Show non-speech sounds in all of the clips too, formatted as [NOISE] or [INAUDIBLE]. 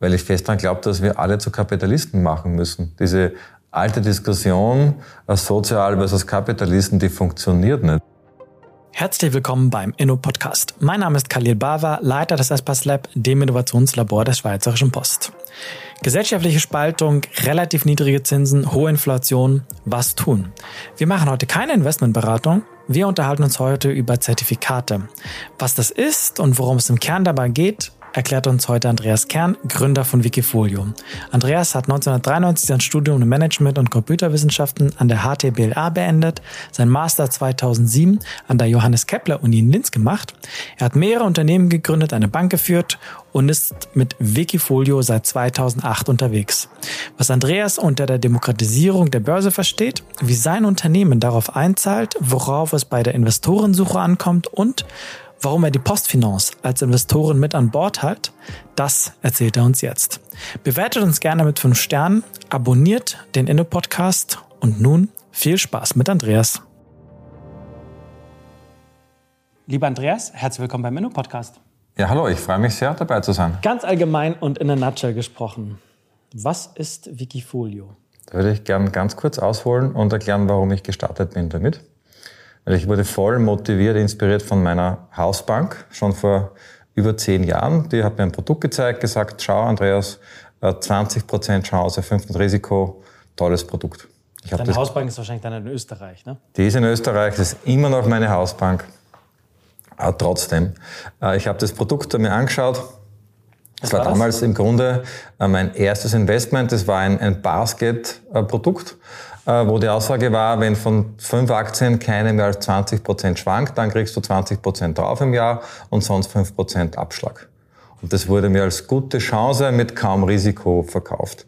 weil ich fest daran glaube, dass wir alle zu Kapitalisten machen müssen. Diese alte Diskussion, sozial versus Kapitalisten, die funktioniert nicht. Herzlich willkommen beim Inno-Podcast. Mein Name ist Khalil Bava, Leiter des Espas Lab, dem Innovationslabor der Schweizerischen Post. Gesellschaftliche Spaltung, relativ niedrige Zinsen, hohe Inflation, was tun? Wir machen heute keine Investmentberatung, wir unterhalten uns heute über Zertifikate. Was das ist und worum es im Kern dabei geht, erklärt uns heute Andreas Kern, Gründer von Wikifolio. Andreas hat 1993 sein Studium in Management und Computerwissenschaften an der HTBLA beendet, sein Master 2007 an der Johannes Kepler Uni in Linz gemacht. Er hat mehrere Unternehmen gegründet, eine Bank geführt und ist mit Wikifolio seit 2008 unterwegs. Was Andreas unter der Demokratisierung der Börse versteht, wie sein Unternehmen darauf einzahlt, worauf es bei der Investorensuche ankommt und Warum er die Postfinance als Investoren mit an Bord hat, das erzählt er uns jetzt. Bewertet uns gerne mit 5 Sternen, abonniert den Inno-Podcast und nun viel Spaß mit Andreas. Lieber Andreas, herzlich willkommen beim Inno-Podcast. Ja, hallo, ich freue mich sehr, dabei zu sein. Ganz allgemein und in a nutshell gesprochen. Was ist Wikifolio? Da würde ich gerne ganz kurz ausholen und erklären, warum ich gestartet bin damit. Weil ich wurde voll motiviert, inspiriert von meiner Hausbank, schon vor über zehn Jahren. Die hat mir ein Produkt gezeigt, gesagt, schau Andreas, 20% äh, Chance, 5% Risiko, tolles Produkt. Ich Deine Hausbank ist wahrscheinlich dann in Österreich, ne? Die ist in Österreich, das ist immer noch meine Hausbank. Aber trotzdem, äh, ich habe das Produkt mir angeschaut. Das war, war damals im Grunde äh, mein erstes Investment. Das war ein, ein Basket-Produkt. Äh, wo die Aussage war, wenn von fünf Aktien keine mehr als 20 Prozent schwankt, dann kriegst du 20 Prozent drauf im Jahr und sonst 5 Prozent Abschlag. Und das wurde mir als gute Chance mit kaum Risiko verkauft.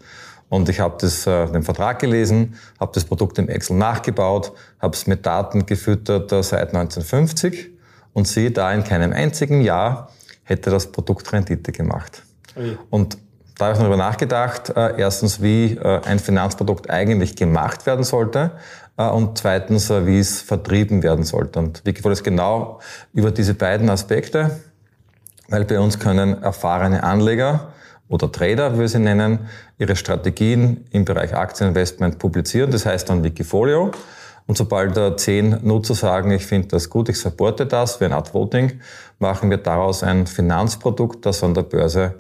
Und ich habe das, äh, den Vertrag gelesen, habe das Produkt im Excel nachgebaut, habe es mit Daten gefüttert äh, seit 1950 und sehe da in keinem einzigen Jahr hätte das Produkt Rendite gemacht. Ui. Und da habe ich darüber nachgedacht, äh, erstens, wie äh, ein Finanzprodukt eigentlich gemacht werden sollte äh, und zweitens, äh, wie es vertrieben werden sollte. Und Wikifolio ist genau über diese beiden Aspekte, weil bei uns können erfahrene Anleger oder Trader, wie wir sie nennen, ihre Strategien im Bereich Aktieninvestment publizieren. Das heißt dann Wikifolio. Und sobald da zehn Nutzer sagen, ich finde das gut, ich supporte das, wie ein Art Voting, machen wir daraus ein Finanzprodukt, das an der Börse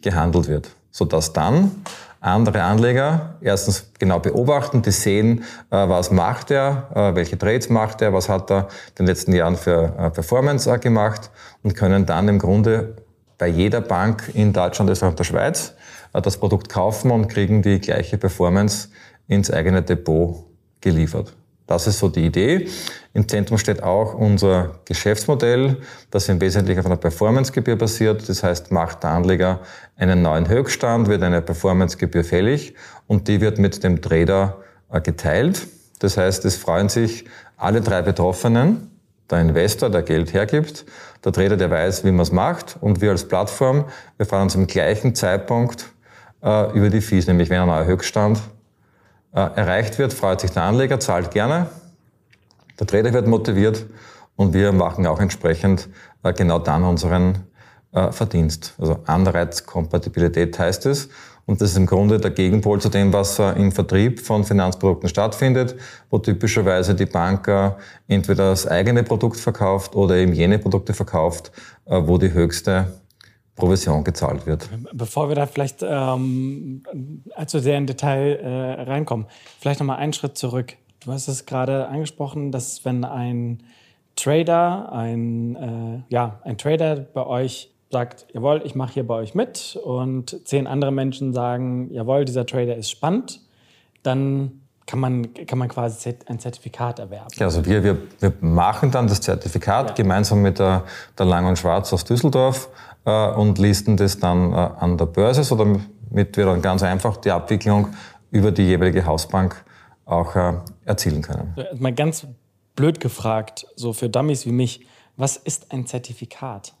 gehandelt wird, sodass dann andere Anleger erstens genau beobachten, die sehen, äh, was macht er, äh, welche Trades macht er, was hat er in den letzten Jahren für äh, Performance gemacht und können dann im Grunde bei jeder Bank in Deutschland, Österreich und der Schweiz das Produkt kaufen und kriegen die gleiche Performance ins eigene Depot geliefert. Das ist so die Idee. Im Zentrum steht auch unser Geschäftsmodell, das im Wesentlichen auf einer Performancegebühr basiert. Das heißt, macht der Anleger einen neuen Höchststand, wird eine Performancegebühr fällig und die wird mit dem Trader äh, geteilt. Das heißt, es freuen sich alle drei Betroffenen, der Investor, der Geld hergibt, der Trader, der weiß, wie man es macht und wir als Plattform, wir freuen uns im gleichen Zeitpunkt äh, über die Fees, nämlich wenn ein neuer Höchststand erreicht wird, freut sich der Anleger, zahlt gerne, der Trader wird motiviert und wir machen auch entsprechend äh, genau dann unseren äh, Verdienst. Also Anreizkompatibilität heißt es. Und das ist im Grunde der Gegenpol zu dem, was im Vertrieb von Finanzprodukten stattfindet, wo typischerweise die Bank entweder das eigene Produkt verkauft oder eben jene Produkte verkauft, wo die höchste Provision gezahlt wird. Bevor wir da vielleicht ähm, allzu sehr in Detail äh, reinkommen, vielleicht nochmal einen Schritt zurück. Du hast es gerade angesprochen, dass wenn ein Trader, ein, äh, ja, ein Trader bei euch sagt, jawohl, ich mache hier bei euch mit und zehn andere Menschen sagen, jawohl, dieser Trader ist spannend, dann kann man, kann man quasi ein Zertifikat erwerben. Ja, also wir, wir, wir machen dann das Zertifikat ja. gemeinsam mit der, der Lang und Schwarz aus Düsseldorf äh, und listen das dann äh, an der Börse, so damit wir dann ganz einfach die Abwicklung über die jeweilige Hausbank auch äh, erzielen können. Mal ganz blöd gefragt, so für Dummies wie mich, was ist ein Zertifikat?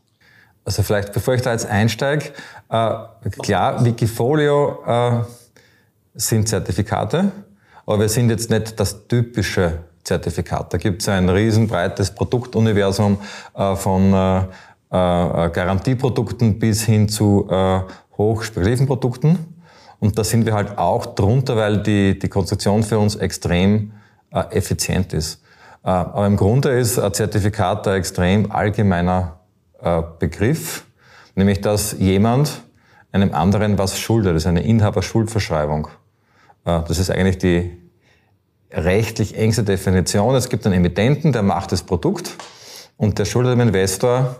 Also vielleicht, bevor ich da jetzt einsteige, äh, klar, Wikifolio äh, sind Zertifikate, aber wir sind jetzt nicht das typische Zertifikat. Da gibt es ein riesenbreites Produktuniversum äh, von äh, Garantieprodukten bis hin zu äh, hochspekulativen Produkten. Und da sind wir halt auch drunter, weil die, die Konstruktion für uns extrem äh, effizient ist. Äh, aber im Grunde ist ein Zertifikat ein extrem allgemeiner äh, Begriff, nämlich dass jemand einem anderen was schuldet. Das ist eine Inhaberschuldverschreibung. Äh, das ist eigentlich die rechtlich engste Definition. Es gibt einen Emittenten, der macht das Produkt und der schuldet dem Investor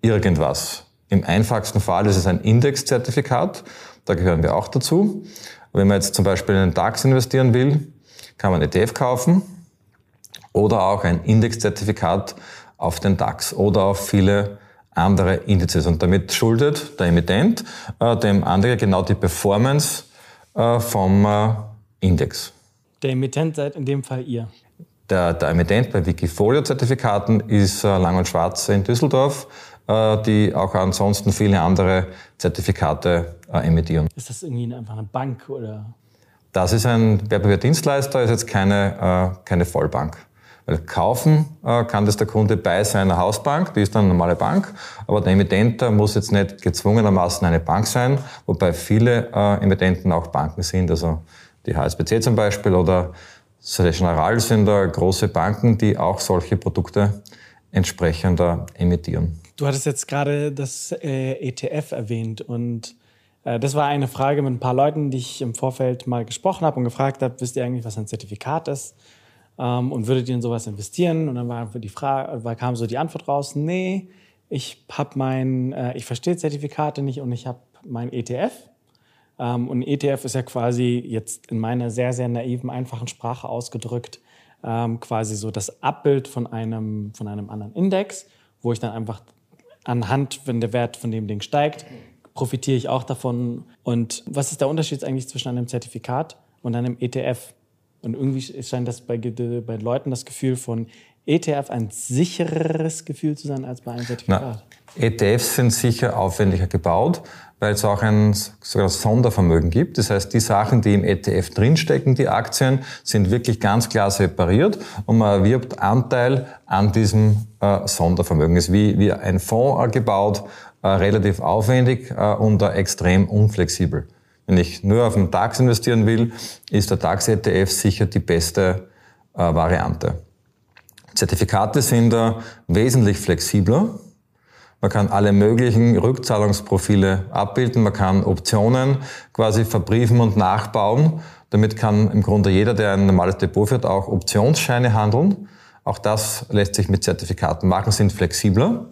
irgendwas. Im einfachsten Fall ist es ein Indexzertifikat, da gehören wir auch dazu. Wenn man jetzt zum Beispiel in einen DAX investieren will, kann man ETF kaufen oder auch ein Indexzertifikat auf den DAX oder auf viele andere Indizes. Und damit schuldet der Emittent äh, dem anderen genau die Performance äh, vom äh, Index. Der Emittent seid in dem Fall ihr? Der, der Emittent bei Wikifolio-Zertifikaten ist äh, Lang und Schwarz in Düsseldorf, die auch ansonsten viele andere Zertifikate äh, emittieren. Ist das irgendwie einfach eine Bank oder? Das ist ein Wertpapierdienstleister, ist jetzt keine, äh, keine Vollbank. Weil kaufen äh, kann das der Kunde bei seiner Hausbank, die ist dann eine normale Bank, aber der Emittent muss jetzt nicht gezwungenermaßen eine Bank sein, wobei viele äh, Emittenten auch Banken sind, also die HSBC zum Beispiel oder Generale sind da große Banken, die auch solche Produkte entsprechend emittieren. Du hattest jetzt gerade das äh, ETF erwähnt und äh, das war eine Frage mit ein paar Leuten, die ich im Vorfeld mal gesprochen habe und gefragt habe, wisst ihr eigentlich, was ein Zertifikat ist? ähm, und würdet ihr in sowas investieren? Und dann war die Frage, war, kam so die Antwort raus, nee, ich habe mein, äh, ich verstehe Zertifikate nicht und ich habe mein ETF. Ähm, und ETF ist ja quasi jetzt in meiner sehr, sehr naiven, einfachen Sprache ausgedrückt, ähm, quasi so das Abbild von einem, von einem anderen Index, wo ich dann einfach anhand, wenn der Wert von dem Ding steigt, profitiere ich auch davon. Und was ist der Unterschied eigentlich zwischen einem Zertifikat und einem ETF? Und irgendwie scheint das bei, bei Leuten das Gefühl von ETF ein sichereres Gefühl zu sein als bei einem Zertifikat. Na, ETFs sind sicher aufwendiger gebaut, weil es auch ein sogar Sondervermögen gibt. Das heißt, die Sachen, die im ETF drinstecken, die Aktien, sind wirklich ganz klar separiert und man erwirbt Anteil an diesem äh, Sondervermögen. Es ist wie, wie ein Fonds äh, gebaut, äh, relativ aufwendig äh, und extrem unflexibel. Wenn ich nur auf den DAX investieren will, ist der DAX-ETF sicher die beste äh, Variante. Zertifikate sind da wesentlich flexibler. Man kann alle möglichen Rückzahlungsprofile abbilden. Man kann Optionen quasi verbriefen und nachbauen. Damit kann im Grunde jeder, der ein normales Depot führt, auch Optionsscheine handeln. Auch das lässt sich mit Zertifikaten machen, sind flexibler.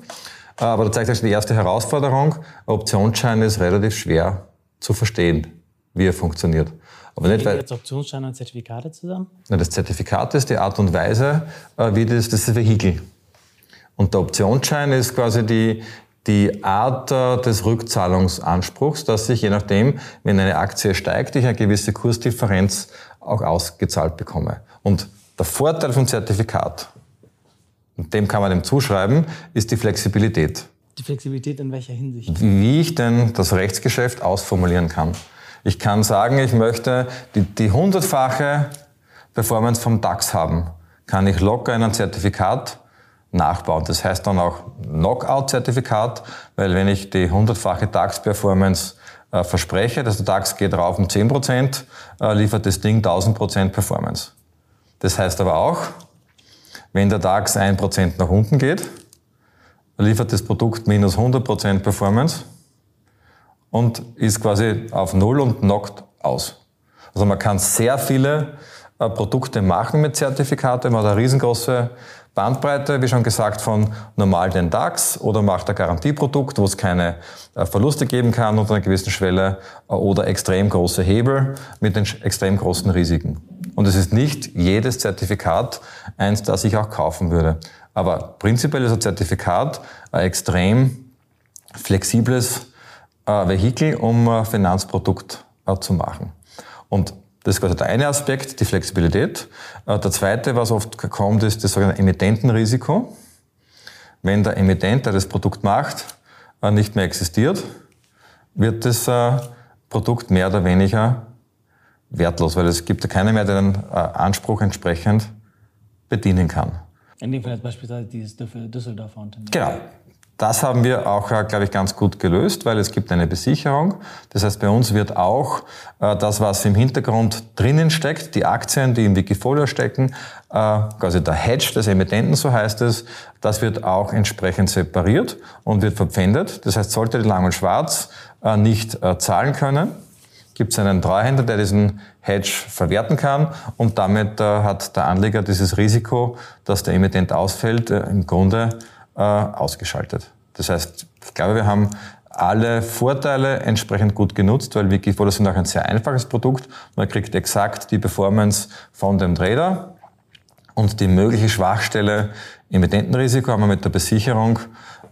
Aber da zeigt sich die erste Herausforderung. Optionsschein ist relativ schwer zu verstehen, wie er funktioniert. Aber nicht, weil, jetzt Optionsscheine und Zertifikate zusammen? das Zertifikat ist die Art und Weise, äh, wie das, das ist Vehikel. Und der Optionsschein ist quasi die, die Art des Rückzahlungsanspruchs, dass ich je nachdem, wenn eine Aktie steigt, ich eine gewisse Kursdifferenz auch ausgezahlt bekomme. Und der Vorteil vom Zertifikat, und dem kann man dem zuschreiben, ist die Flexibilität. Die Flexibilität in welcher Hinsicht? Wie ich denn das Rechtsgeschäft ausformulieren kann. Ich kann sagen, ich möchte die, die hundertfache Performance vom DAX haben. Kann ich locker in ein Zertifikat nachbauen. Das heißt dann auch Knockout-Zertifikat, weil wenn ich die hundertfache DAX-Performance äh, verspreche, dass der DAX geht rauf um 10%, äh, liefert das Ding 1000% Performance. Das heißt aber auch, wenn der DAX 1% nach unten geht, liefert das Produkt minus 100% Performance und ist quasi auf Null und knockt aus. Also man kann sehr viele äh, Produkte machen mit Zertifikate. Man hat eine riesengroße Bandbreite, wie schon gesagt, von normal den DAX oder macht ein Garantieprodukt, wo es keine äh, Verluste geben kann unter einer gewissen Schwelle äh, oder extrem große Hebel mit den extrem großen Risiken. Und es ist nicht jedes Zertifikat eins, das ich auch kaufen würde. Aber prinzipiell ist ein Zertifikat ein extrem flexibles äh, Vehikel, um ein Finanzprodukt zu machen. Und das ist quasi der eine Aspekt, die Flexibilität. Äh, der zweite, was oft kommt, ist das sogenannte Emittentenrisiko. Wenn der Emittent, der das Produkt macht, äh, nicht mehr existiert, wird das äh, Produkt mehr oder weniger wertlos, weil es gibt ja keiner mehr, der den Anspruch entsprechend bedienen kann. In dem Fall jetzt beispielsweise dieses Düsseldorfer Unternehmen. Genau. Das haben wir auch, äh, glaube ich, ganz gut gelöst, weil es gibt eine Besicherung. Das heißt, bei uns wird auch äh, das, was im Hintergrund drinnen steckt, die Aktien, die im Wikifolio stecken, äh, quasi der Hedge des Emittenten, so heißt es, das wird auch entsprechend separiert und wird verpfändet. Das heißt, sollte die Lang und Schwarz nicht zahlen können, gibt es einen Treuhänder, der diesen Hedge verwerten kann und damit hat der Anleger dieses Risiko, dass der Emittent ausfällt, im Grunde äh, ausgeschaltet. Das heißt, ich glaube, wir haben alle Vorteile entsprechend gut genutzt, weil Wikifolio ist auch ein sehr einfaches Produkt. Man kriegt exakt die Performance von dem Trader und die mögliche Schwachstelle im Emittentenrisiko haben wir mit der Besicherung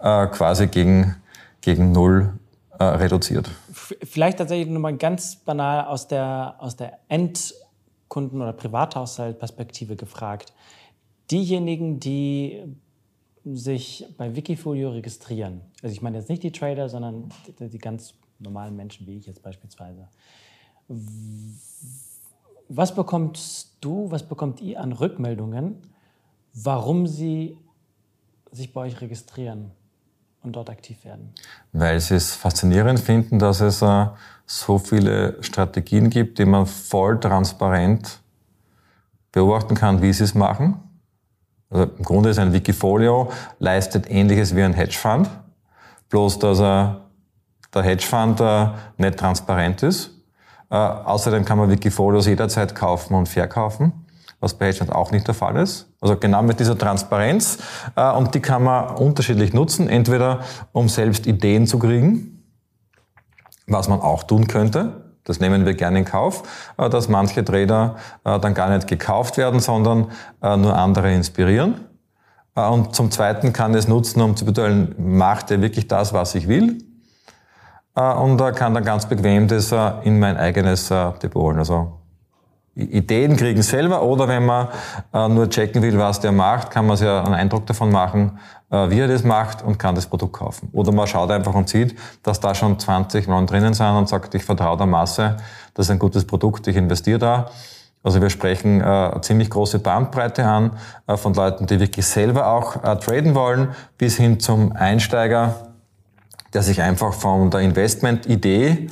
äh, quasi gegen, gegen Null äh, reduziert. Vielleicht tatsächlich nochmal ganz banal aus der, aus der Endkunden- oder Privathaushaltperspektive gefragt. Diejenigen, die sich bei Wikifolio registrieren, also ich meine jetzt nicht die Trader, sondern die, die ganz normalen Menschen wie ich jetzt beispielsweise, was bekommst du, was bekommt ihr an Rückmeldungen, warum sie sich bei euch registrieren und dort aktiv werden? Weil sie es faszinierend finden, dass es äh, so viele Strategien gibt, die man voll transparent beobachten kann, wie sie es machen also im Grunde ist ein Wikifolio, leistet ähnliches wie ein Hedgefonds, bloß dass er, der Hedgefonds äh, nicht transparent ist. Äh, außerdem kann man Wikifolios jederzeit kaufen und verkaufen, was bei Hedgefonds auch nicht der Fall ist. Also genau mit dieser Transparenz. Äh, und die kann man unterschiedlich nutzen, entweder um selbst Ideen zu kriegen, was man auch tun könnte, das nehmen wir gerne in Kauf, äh, dass manche Trader äh, dann gar nicht gekauft werden, sondern äh, nur andere inspirieren. Und zum Zweiten kann es nutzen, um zu beurteilen, macht er wirklich das, was ich will? Und kann dann ganz bequem das in mein eigenes Depot holen. Also Ideen kriegen selber oder wenn man äh, nur checken will, was der macht, kann man sich einen Eindruck davon machen, äh, wie er das macht und kann das Produkt kaufen. Oder man schaut einfach und sieht, dass da schon 20 Mann drinnen sind und sagt, ich vertraue der Masse, das ist ein gutes Produkt, ich investiere da. Also wir sprechen äh, ziemlich große Bandbreite an äh, von Leuten, die wirklich selber auch äh, traden wollen, bis hin zum Einsteiger, der sich einfach von der Investment-Idee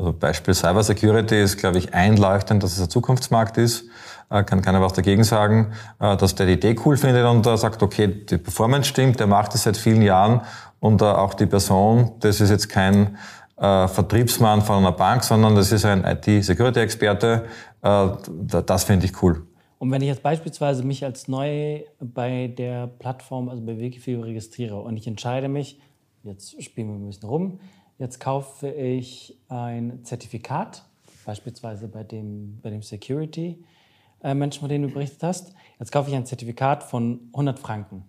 also Beispiel Cyber Security ist, glaube ich, einleuchtend, dass es ein Zukunftsmarkt ist. Äh, kann keiner was dagegen sagen, äh, dass der die Idee cool findet und sagt, okay, die Performance stimmt, der macht es seit vielen Jahren und äh, auch die Person, das ist jetzt kein Vertriebsmann von einer Bank, sondern das ist ein IT-Security-Experte. Das finde ich cool. Und wenn ich jetzt beispielsweise mich als neu bei der Plattform, also bei Wikifolio registriere und ich entscheide mich, jetzt spielen wir ein bisschen rum, Jetzt kaufe ich ein Zertifikat, beispielsweise bei dem, bei dem Security-Menschen, von dem du berichtet hast. Jetzt kaufe ich ein Zertifikat von 100 Franken.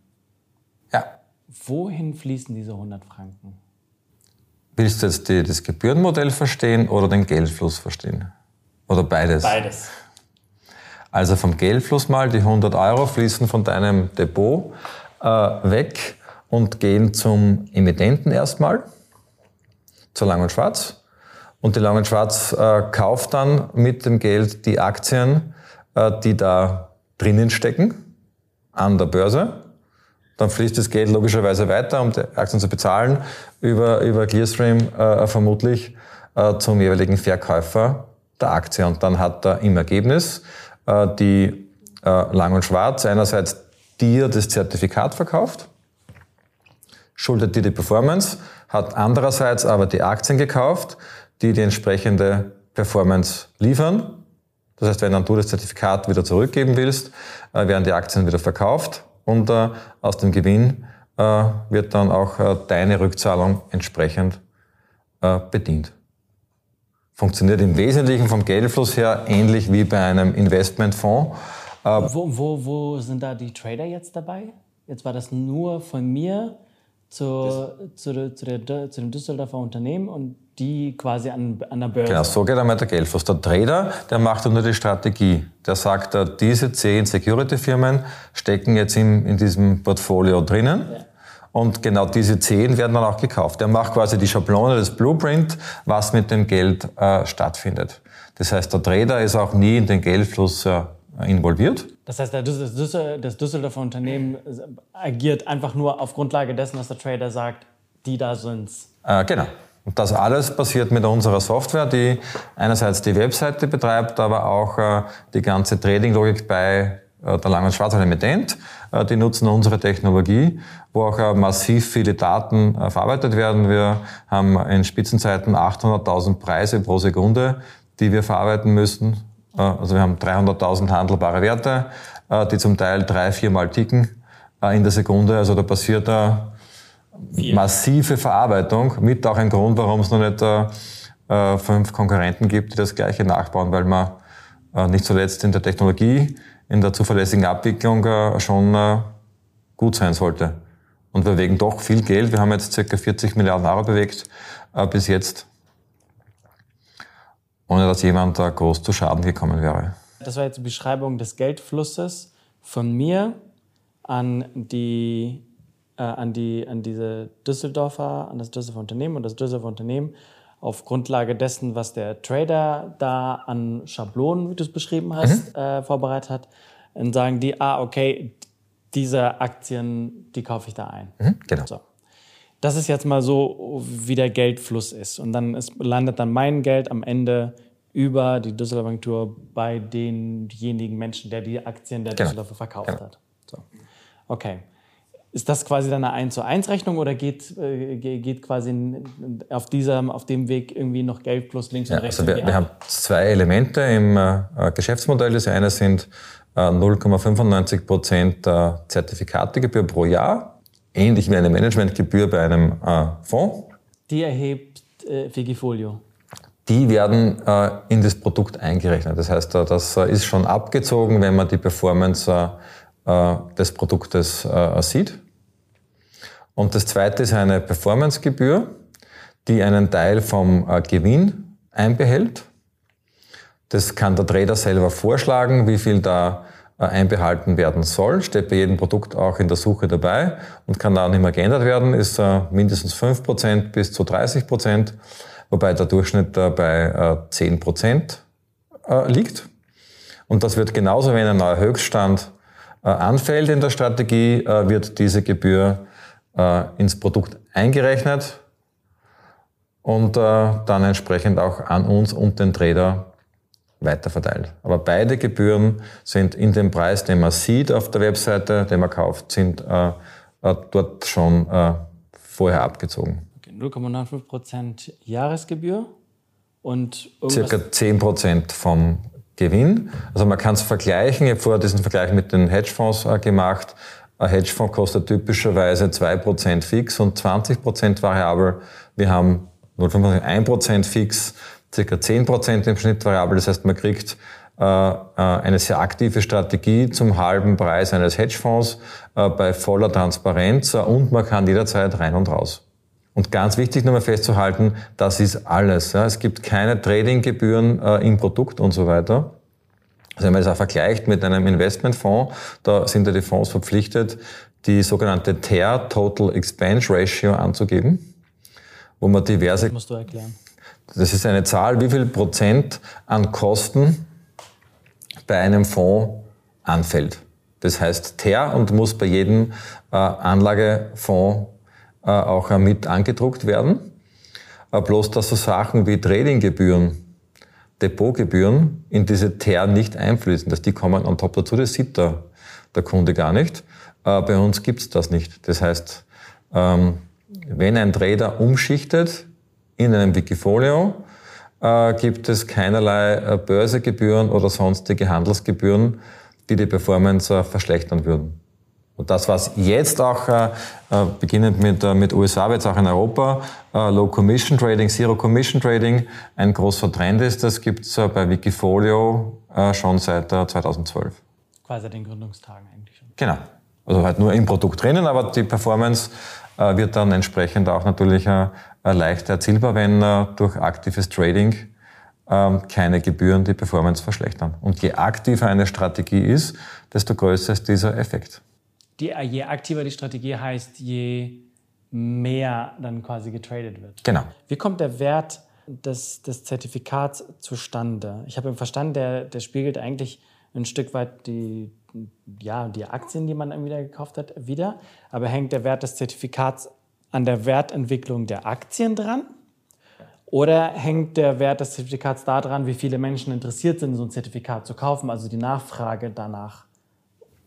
Ja. Wohin fließen diese 100 Franken? Willst du jetzt die, das Gebührenmodell verstehen oder den Geldfluss verstehen? Oder beides? Beides. Also vom Geldfluss mal, die 100 Euro fließen von deinem Depot äh, weg und gehen zum Emittenten erstmal zur Lang und Schwarz. Und die Lang und Schwarz äh, kauft dann mit dem Geld die Aktien, äh, die da drinnen stecken, an der Börse. Dann fließt das Geld logischerweise weiter, um die Aktien zu bezahlen, über, über Clearstream äh, vermutlich äh, zum jeweiligen Verkäufer der Aktie. Und dann hat er im Ergebnis äh, die äh, Lang und Schwarz einerseits dir das Zertifikat verkauft, schuldet dir die Performance, hat andererseits aber die Aktien gekauft, die die entsprechende Performance liefern. Das heißt, wenn dann du das Zertifikat wieder zurückgeben willst, äh, werden die Aktien wieder verkauft und äh, aus dem Gewinn äh, wird dann auch deine Rückzahlung entsprechend bedient. Funktioniert im Wesentlichen vom Geldfluss her ähnlich wie bei einem Investmentfonds. Wo, wo, wo sind da die Trader jetzt dabei? Jetzt war das nur von mir zu, der, zu, der, zu dem Düsseldorfer Unternehmen und die quasi an, an der Börse. Genau, so geht einmal der Geldfluss. Der Trader, der macht nur die Strategie. Der sagt, diese zehn Security-Firmen stecken jetzt in, in diesem Portfolio drinnen. Ja. Und genau diese zehn werden dann auch gekauft. Der macht quasi die Schablone, das Blueprint, was mit dem Geld äh, stattfindet. Das heißt, der Trader ist auch nie in den Geldfluss äh, involviert. Das heißt, das Düsseldorfer Unternehmen agiert einfach nur auf Grundlage dessen, was der Trader sagt, die da sind's. Äh, genau. Und das alles passiert mit unserer Software, die einerseits die Webseite betreibt, aber auch äh, die ganze Trading-Logik bei äh, der Lang- und Schwarzwald. Äh, die nutzen unsere Technologie, wo auch äh, massiv viele Daten äh, verarbeitet werden. Wir haben in Spitzenzeiten 800.000 Preise pro Sekunde, die wir verarbeiten müssen. Äh, also wir haben 300.000 handelbare Werte, äh, die zum Teil drei, viermal ticken in der Sekunde. Also da passiert da massive Verarbeitung, mit auch ein Grund, warum es noch nicht äh, fünf Konkurrenten gibt, die das Gleiche nachbauen, weil man äh, nicht zuletzt in der Technologie, in der zuverlässigen Abwicklung äh, schon äh, gut sein sollte. Und wir bewegen doch viel Geld. Wir haben jetzt ca. 40 Milliarden Euro bewegt äh, bis jetzt, ohne dass jemand da groß zu Schaden gekommen wäre. Das war jetzt die Beschreibung des Geldflusses von mir an die äh, an, die, an diese Düsseldorfer, an das Düsseldorfer Unternehmen und das Düsseldorfer Unternehmen auf Grundlage dessen, was der Trader da an Schablonen, wie du es beschrieben hast, mhm. äh, vorbereitet hat, dann sagen die, ah, okay, diese Aktien, die kaufe ich da ein. Mhm, genau. So. Das ist jetzt mal so, wie der Geldfluss ist. Und dann ist, landet dann mein Geld am Ende über die Düsseldorfer Agentur bei denjenigen Menschen, der die Aktien der genau. Düsseldorfer verkauft genau. hat. So. Okay. Ist das quasi dann eine 1 zu 1 Rechnung oder geht, äh, geht quasi auf, diesem, auf dem Weg irgendwie noch Geld plus links ja, und rechts? Also wir, wir haben zwei Elemente im äh, Geschäftsmodell. Das eine sind äh, 0,95 Prozent äh, Zertifikategebühr pro Jahr, ähnlich wie eine Managementgebühr bei einem äh, Fonds. Die erhebt äh, Figifolio? Die werden äh, in das Produkt eingerechnet. Das heißt, äh, das äh, ist schon abgezogen, wenn man die Performance äh, des Produktes sieht. Und das zweite ist eine Performancegebühr, die einen Teil vom Gewinn einbehält. Das kann der Trader selber vorschlagen, wie viel da einbehalten werden soll. Steht bei jedem Produkt auch in der Suche dabei und kann da nicht mehr geändert werden. Ist mindestens 5% bis zu 30%, wobei der Durchschnitt bei 10% liegt. Und das wird genauso wie ein neuer Höchststand äh, anfällt in der Strategie, äh, wird diese Gebühr äh, ins Produkt eingerechnet und dann entsprechend auch an uns und den Trader weiterverteilt. Aber beide Gebühren sind in dem Preis, den man sieht auf der Webseite, den man kauft, sind dort schon vorher abgezogen. Okay, 0,95% Jahresgebühr und circa 10% vom Gewinn. Also man kann es vergleichen. Ich habe vorher diesen Vergleich mit den Hedgefonds äh, gemacht. Ein Hedgefonds kostet typischerweise 2% fix und 20% variabel. Wir haben 0,1% fix, circa 10% im Schnitt variabel. Das heißt, man kriegt äh, äh, eine sehr aktive Strategie zum halben Preis eines Hedgefonds äh, bei voller Transparenz und man kann jederzeit rein und raus. Und ganz wichtig nochmal festzuhalten, das ist alles. Es gibt keine Tradinggebühren im Produkt und so weiter. Also wenn man das auch vergleicht mit einem Investmentfonds, da sind ja die Fonds verpflichtet, die sogenannte TER, Total Expense Ratio, anzugeben, wo man diverse... Das musst du erklären. Das ist eine Zahl, wie viel Prozent an Kosten bei einem Fonds anfällt. Das heißt TER und muss bei jedem äh, Anlagefonds äh, auch äh, mit angedruckt werden. Äh, bloß, dass so Sachen wie Tradinggebühren, Depotgebühren in diese TER nicht einfließen, dass die kommen on top dazu, das sieht der, der Kunde gar nicht. Bei uns gibt's das nicht. Das heißt, ähm, wenn ein Trader umschichtet in einem Wikifolio, gibt es keinerlei Börsegebühren oder sonstige Handelsgebühren, die die Performance verschlechtern würden. Und das, was jetzt auch, äh, äh, beginnend mit, äh, mit USA, aber jetzt auch in Europa, äh, Low Commission Trading, Zero Commission Trading ein großer Trend ist, das gibt's äh, bei Wikifolio äh, schon seit äh, 2012. Quasi den Gründungstagen eigentlich schon. Genau. Also halt nur im Produkt drinnen, aber die Performance äh, wird dann entsprechend auch natürlich äh, äh leicht erzielbar, wenn äh, durch aktives Trading äh, keine Gebühren die Performance verschlechtern. Und je aktiver eine Strategie ist, desto größer ist dieser Effekt die, je aktiver die Strategie heißt, je mehr dann quasi getradet wird. Genau. Wie kommt der Wert des, des Zertifikats zustande? Ich habe verstanden, der, der spiegelt eigentlich ein Stück weit die, ja, die Aktien, die man dann wieder gekauft hat, wieder. Aber hängt der Wert des Zertifikats an der Wertentwicklung der Aktien dran? Oder hängt der Wert des Zertifikats daran, wie viele Menschen interessiert sind, so ein Zertifikat zu kaufen, also die Nachfrage danach?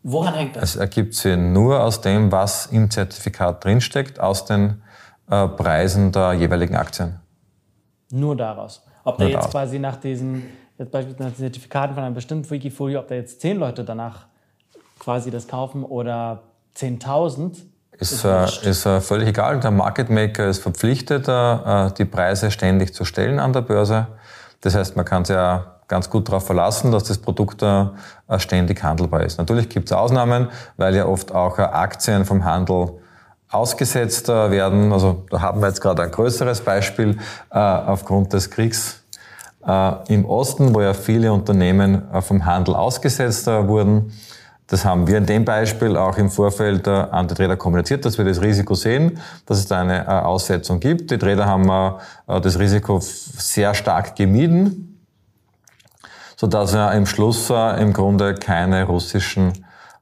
Woran hängt das? Es ergibt sich nur aus dem, was im Zertifikat drinsteckt, aus den äh, Preisen der jeweiligen Aktien. Nur daraus. Ob da jetzt quasi nach diesen, jetzt beispielsweise nach den Zertifikaten von einem bestimmten Wikifolio, ob da jetzt zehn Leute danach quasi das kaufen oder 10.000, ist, äh, ist äh, völlig egal. Der Market Maker ist verpflichtet, äh, die Preise ständig zu stellen an der Börse. Das heißt, man kann sich ja ganz gut darauf verlassen, dass das Produkt äh, ständig handelbar ist. Natürlich gibt es Ausnahmen, weil ja oft auch äh, Aktien vom Handel ausgesetzt äh, werden. Also da haben wir jetzt gerade ein größeres Beispiel äh, aufgrund des Kriegs äh, im Osten, wo ja viele Unternehmen äh, vom Handel ausgesetzt wurden. Das haben wir in dem Beispiel auch im Vorfeld an die Trader kommuniziert, dass wir das Risiko sehen, dass es da eine äh, Aussetzung gibt. Die Trader haben äh, das Risiko sehr stark gemieden, sodass ja im Schluss äh, im Grunde keine russischen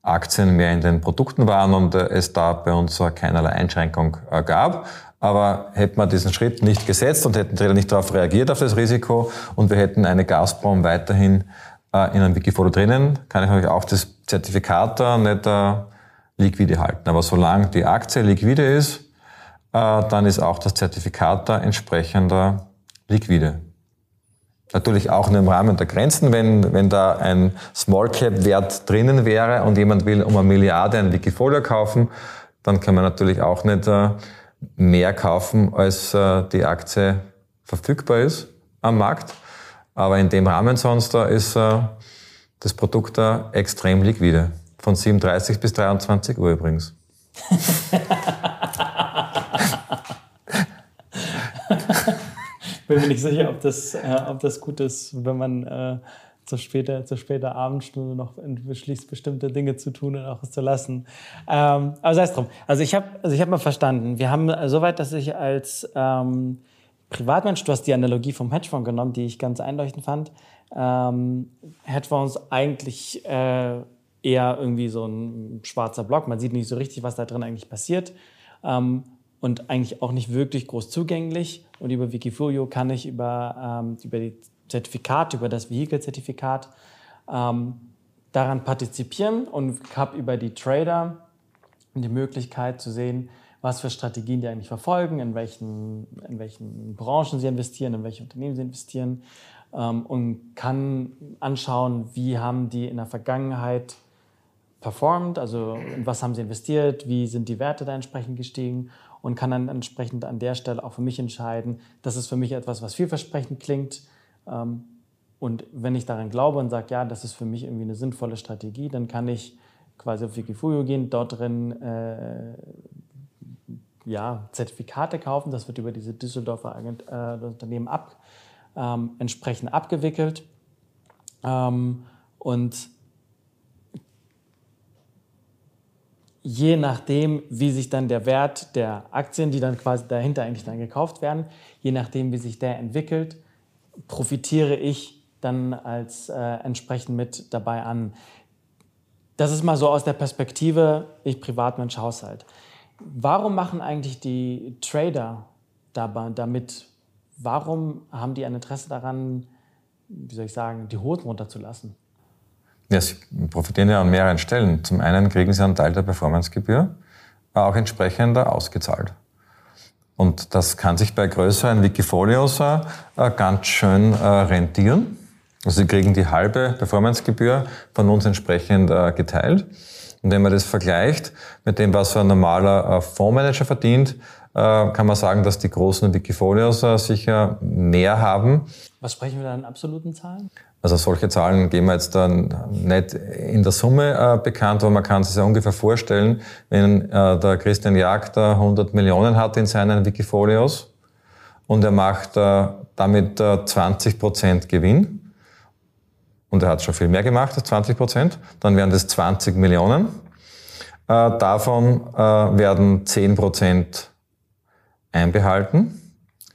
Aktien mehr in den Produkten waren und es da bei uns keinerlei Einschränkung gab. Aber hätte man diesen Schritt nicht gesetzt und hätten Trader nicht darauf reagiert auf das Risiko und wir hätten eine Gazprom weiterhin in einem Wikifolio drinnen, kann ich euch auch das Zertifikat da nicht äh, liquide halten. Aber solange die Aktie liquide ist, äh, dann ist auch das Zertifikat da entsprechender liquide. Natürlich auch nur im Rahmen der Grenzen, wenn, wenn da ein Small Cap Wert drinnen wäre und jemand will um eine Milliarde ein Wikifolio kaufen, dann kann man natürlich auch nicht äh, mehr kaufen, als äh, die Aktie verfügbar ist am Markt. Aber in dem Rahmen sonst da ist äh, das Produkt da extrem liquide. Von 7.30 bis 23 Uhr übrigens. [LAUGHS] Bin mir nicht sicher, ob das, äh, ob das gut ist, wenn man äh, zur später, zur später Abendstunde noch beschließt, bestimmte Dinge zu tun und auch zu lassen. Ähm, aber sei es drum. Also ich habe also hab mal verstanden. Wir haben soweit, dass ich als ähm, Privatmensch, du hast die Analogie vom Hedgefonds genommen, die ich ganz einleuchtend fand, ähm, Hedgefonds eigentlich äh, eher irgendwie so ein schwarzer Block. Man sieht nicht so richtig, was da drin eigentlich passiert. Ähm, und eigentlich auch nicht wirklich groß zugänglich. Und über Wikifolio kann ich über, ähm, über die Zertifikate, über das Vehikelzertifikat ähm, daran partizipieren und habe über die Trader die Möglichkeit zu sehen, was für Strategien die eigentlich verfolgen, in welchen, in welchen Branchen sie investieren, in welche Unternehmen sie investieren ähm, und kann anschauen, wie haben die in der Vergangenheit performt, also in was haben sie investiert, wie sind die Werte da entsprechend gestiegen und kann dann entsprechend an der Stelle auch für mich entscheiden, das ist für mich etwas, was vielversprechend klingt. Ähm, und wenn ich daran glaube und sage, ja, das ist für mich irgendwie eine sinnvolle Strategie, dann kann ich quasi auf Wikifolio gehen, dort drin äh, ja, Zertifikate kaufen. Das wird über diese Düsseldorfer Agent, äh, Unternehmen ab, ähm, entsprechend abgewickelt. Ähm, und je nachdem, wie sich dann der Wert der Aktien, die dann quasi dahinter eigentlich dann gekauft werden, je nachdem, wie sich der entwickelt, profitiere ich dann als äh, entsprechend mit dabei an. Das ist mal so aus der Perspektive, ich Privatmensch, Haushalt. Warum machen eigentlich die Trader damit? Warum haben die ein Interesse daran, wie soll ich sagen, die Hosen runterzulassen? Ja, sie profitieren ja an mehreren Stellen. Zum einen kriegen sie einen Teil der Performancegebühr auch entsprechend ausgezahlt. Und das kann sich bei größeren Wikifolios äh, ganz schön äh, rentieren. Also sie kriegen die halbe Performancegebühr von uns entsprechend äh, geteilt. Und wenn man das vergleicht mit dem, was ein normaler äh, Fondsmanager verdient, äh, kann man sagen, dass die großen Wikifolios äh, sicher mehr haben. Was sprechen wir da in absoluten Zahlen? Also solche Zahlen geben wir jetzt dann nicht in der Summe bekannt, aber man kann sich ja ungefähr vorstellen, wenn der Christian Jagd 100 Millionen hat in seinen Wikifolios und er macht damit 20 Prozent Gewinn, und er hat schon viel mehr gemacht als 20 Prozent, dann wären das 20 Millionen. Äh, davon äh, werden 10 Prozent einbehalten.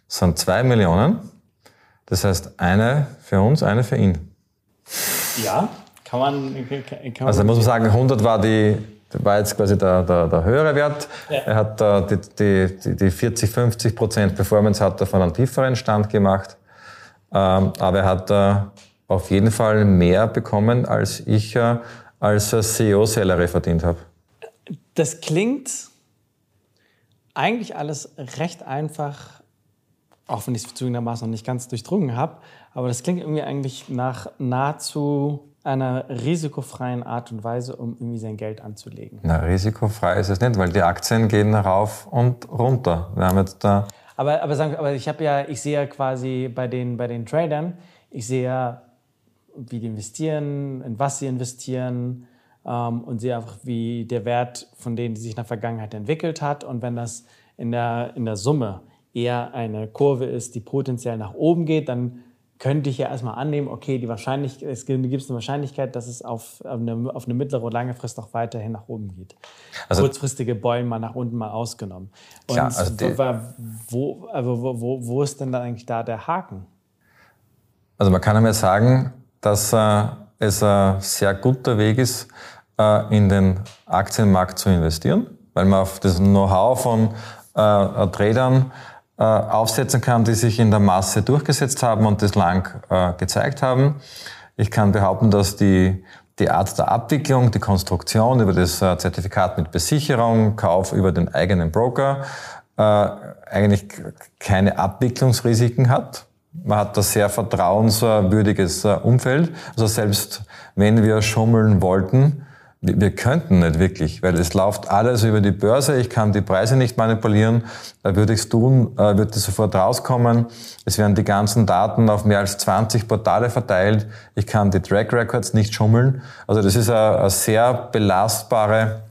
Das sind 2 Millionen. Das heißt, eine für uns, eine für ihn. Ja, Kann man, kann man also muss man sagen, 100 war die, war jetzt quasi der, der, der höhere Wert. Ja. Er hat äh, die, die, die 40, 50 Prozent Performance hat er von einem tieferen Stand gemacht. Ähm, aber er hat äh, auf jeden Fall mehr bekommen, als ich äh, als CEO-Salary verdient habe. Das klingt eigentlich alles recht einfach, auch wenn ich es zugegebenermaßen noch nicht ganz durchdrungen habe. Aber das klingt irgendwie eigentlich nach nahezu einer risikofreien Art und Weise, um irgendwie sein Geld anzulegen. Na, risikofrei ist es nicht, weil die Aktien gehen rauf und runter. Wir haben jetzt da aber, aber, sagen, aber ich habe ja, ich sehe ja quasi bei den, bei den Tradern, ich sehe ja, wie die investieren, in was sie investieren ähm, und sehe einfach, wie der Wert von denen, die sich in der Vergangenheit entwickelt hat. Und wenn das in der, in der Summe eher eine Kurve ist, die potenziell nach oben geht, dann könnte ich ja erstmal annehmen, okay, die Wahrscheinlichkeit, es gibt eine Wahrscheinlichkeit, dass es auf, eine, auf eine mittlere und lange Frist auch weiterhin nach oben geht. Also, Kurzfristige Bäume mal nach unten mal ausgenommen. Und klar, also wo, also wo, wo, wo ist denn dann eigentlich da der Haken? Also man kann einmal sagen, dass äh, es ein sehr guter Weg ist, äh, in den Aktienmarkt zu investieren, weil man auf das Know-how von äh, Tradern äh, aufsetzen kann, die sich in der Masse durchgesetzt haben und das lang äh, gezeigt haben. Ich kann behaupten, dass die, die Art der Abwicklung, die Konstruktion über das äh, Zertifikat mit Besicherung, Kauf über den eigenen Broker äh, eigentlich keine Abwicklungsrisiken hat. Man hat da sehr vertrauenswürdiges äh, Umfeld. Also selbst wenn wir schummeln wollten, wir könnten nicht wirklich, weil es läuft alles über die Börse. Ich kann die Preise nicht manipulieren. Da würde ich es tun, äh, würde es sofort rauskommen. Es werden die ganzen Daten auf mehr als 20 Portale verteilt. Ich kann die Track Records nicht schummeln. Also das ist eine sehr belastbare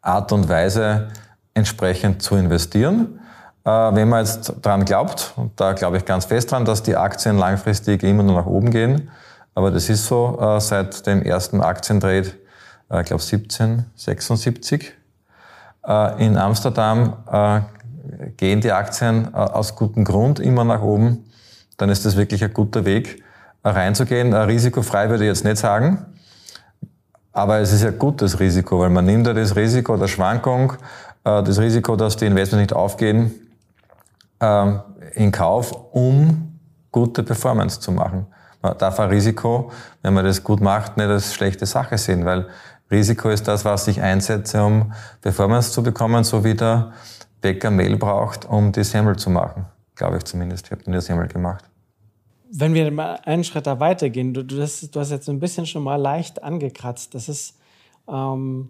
Art und Weise, entsprechend zu investieren. Äh, wenn man jetzt dran glaubt, und da glaube ich ganz fest dran, dass die Aktien langfristig immer nur nach oben gehen, aber das ist so äh, seit dem ersten Aktientrade äh, ich glaube 1776 äh, in Amsterdam gehen die Aktien aus gutem Grund immer nach oben, dann ist das wirklich ein guter Weg reinzugehen. Risikofrei würde ich jetzt nicht sagen, aber es ist ja gutes Risiko, weil man nimmt ja das Risiko der Schwankung, das Risiko, dass die Investments nicht aufgehen, in Kauf, um gute Performance zu machen. Man darf ein Risiko, wenn man das gut macht, nicht als schlechte Sache sehen, weil Risiko ist das, was ich einsetze, um Performance zu bekommen, so wie der Bäcker Mehl braucht, um die Semmel zu machen. Glaube ich zumindest. Ich habe die Semmel gemacht. Wenn wir mal einen Schritt da weitergehen, du, du, das, du hast jetzt ein bisschen schon mal leicht angekratzt. Das ist, ähm,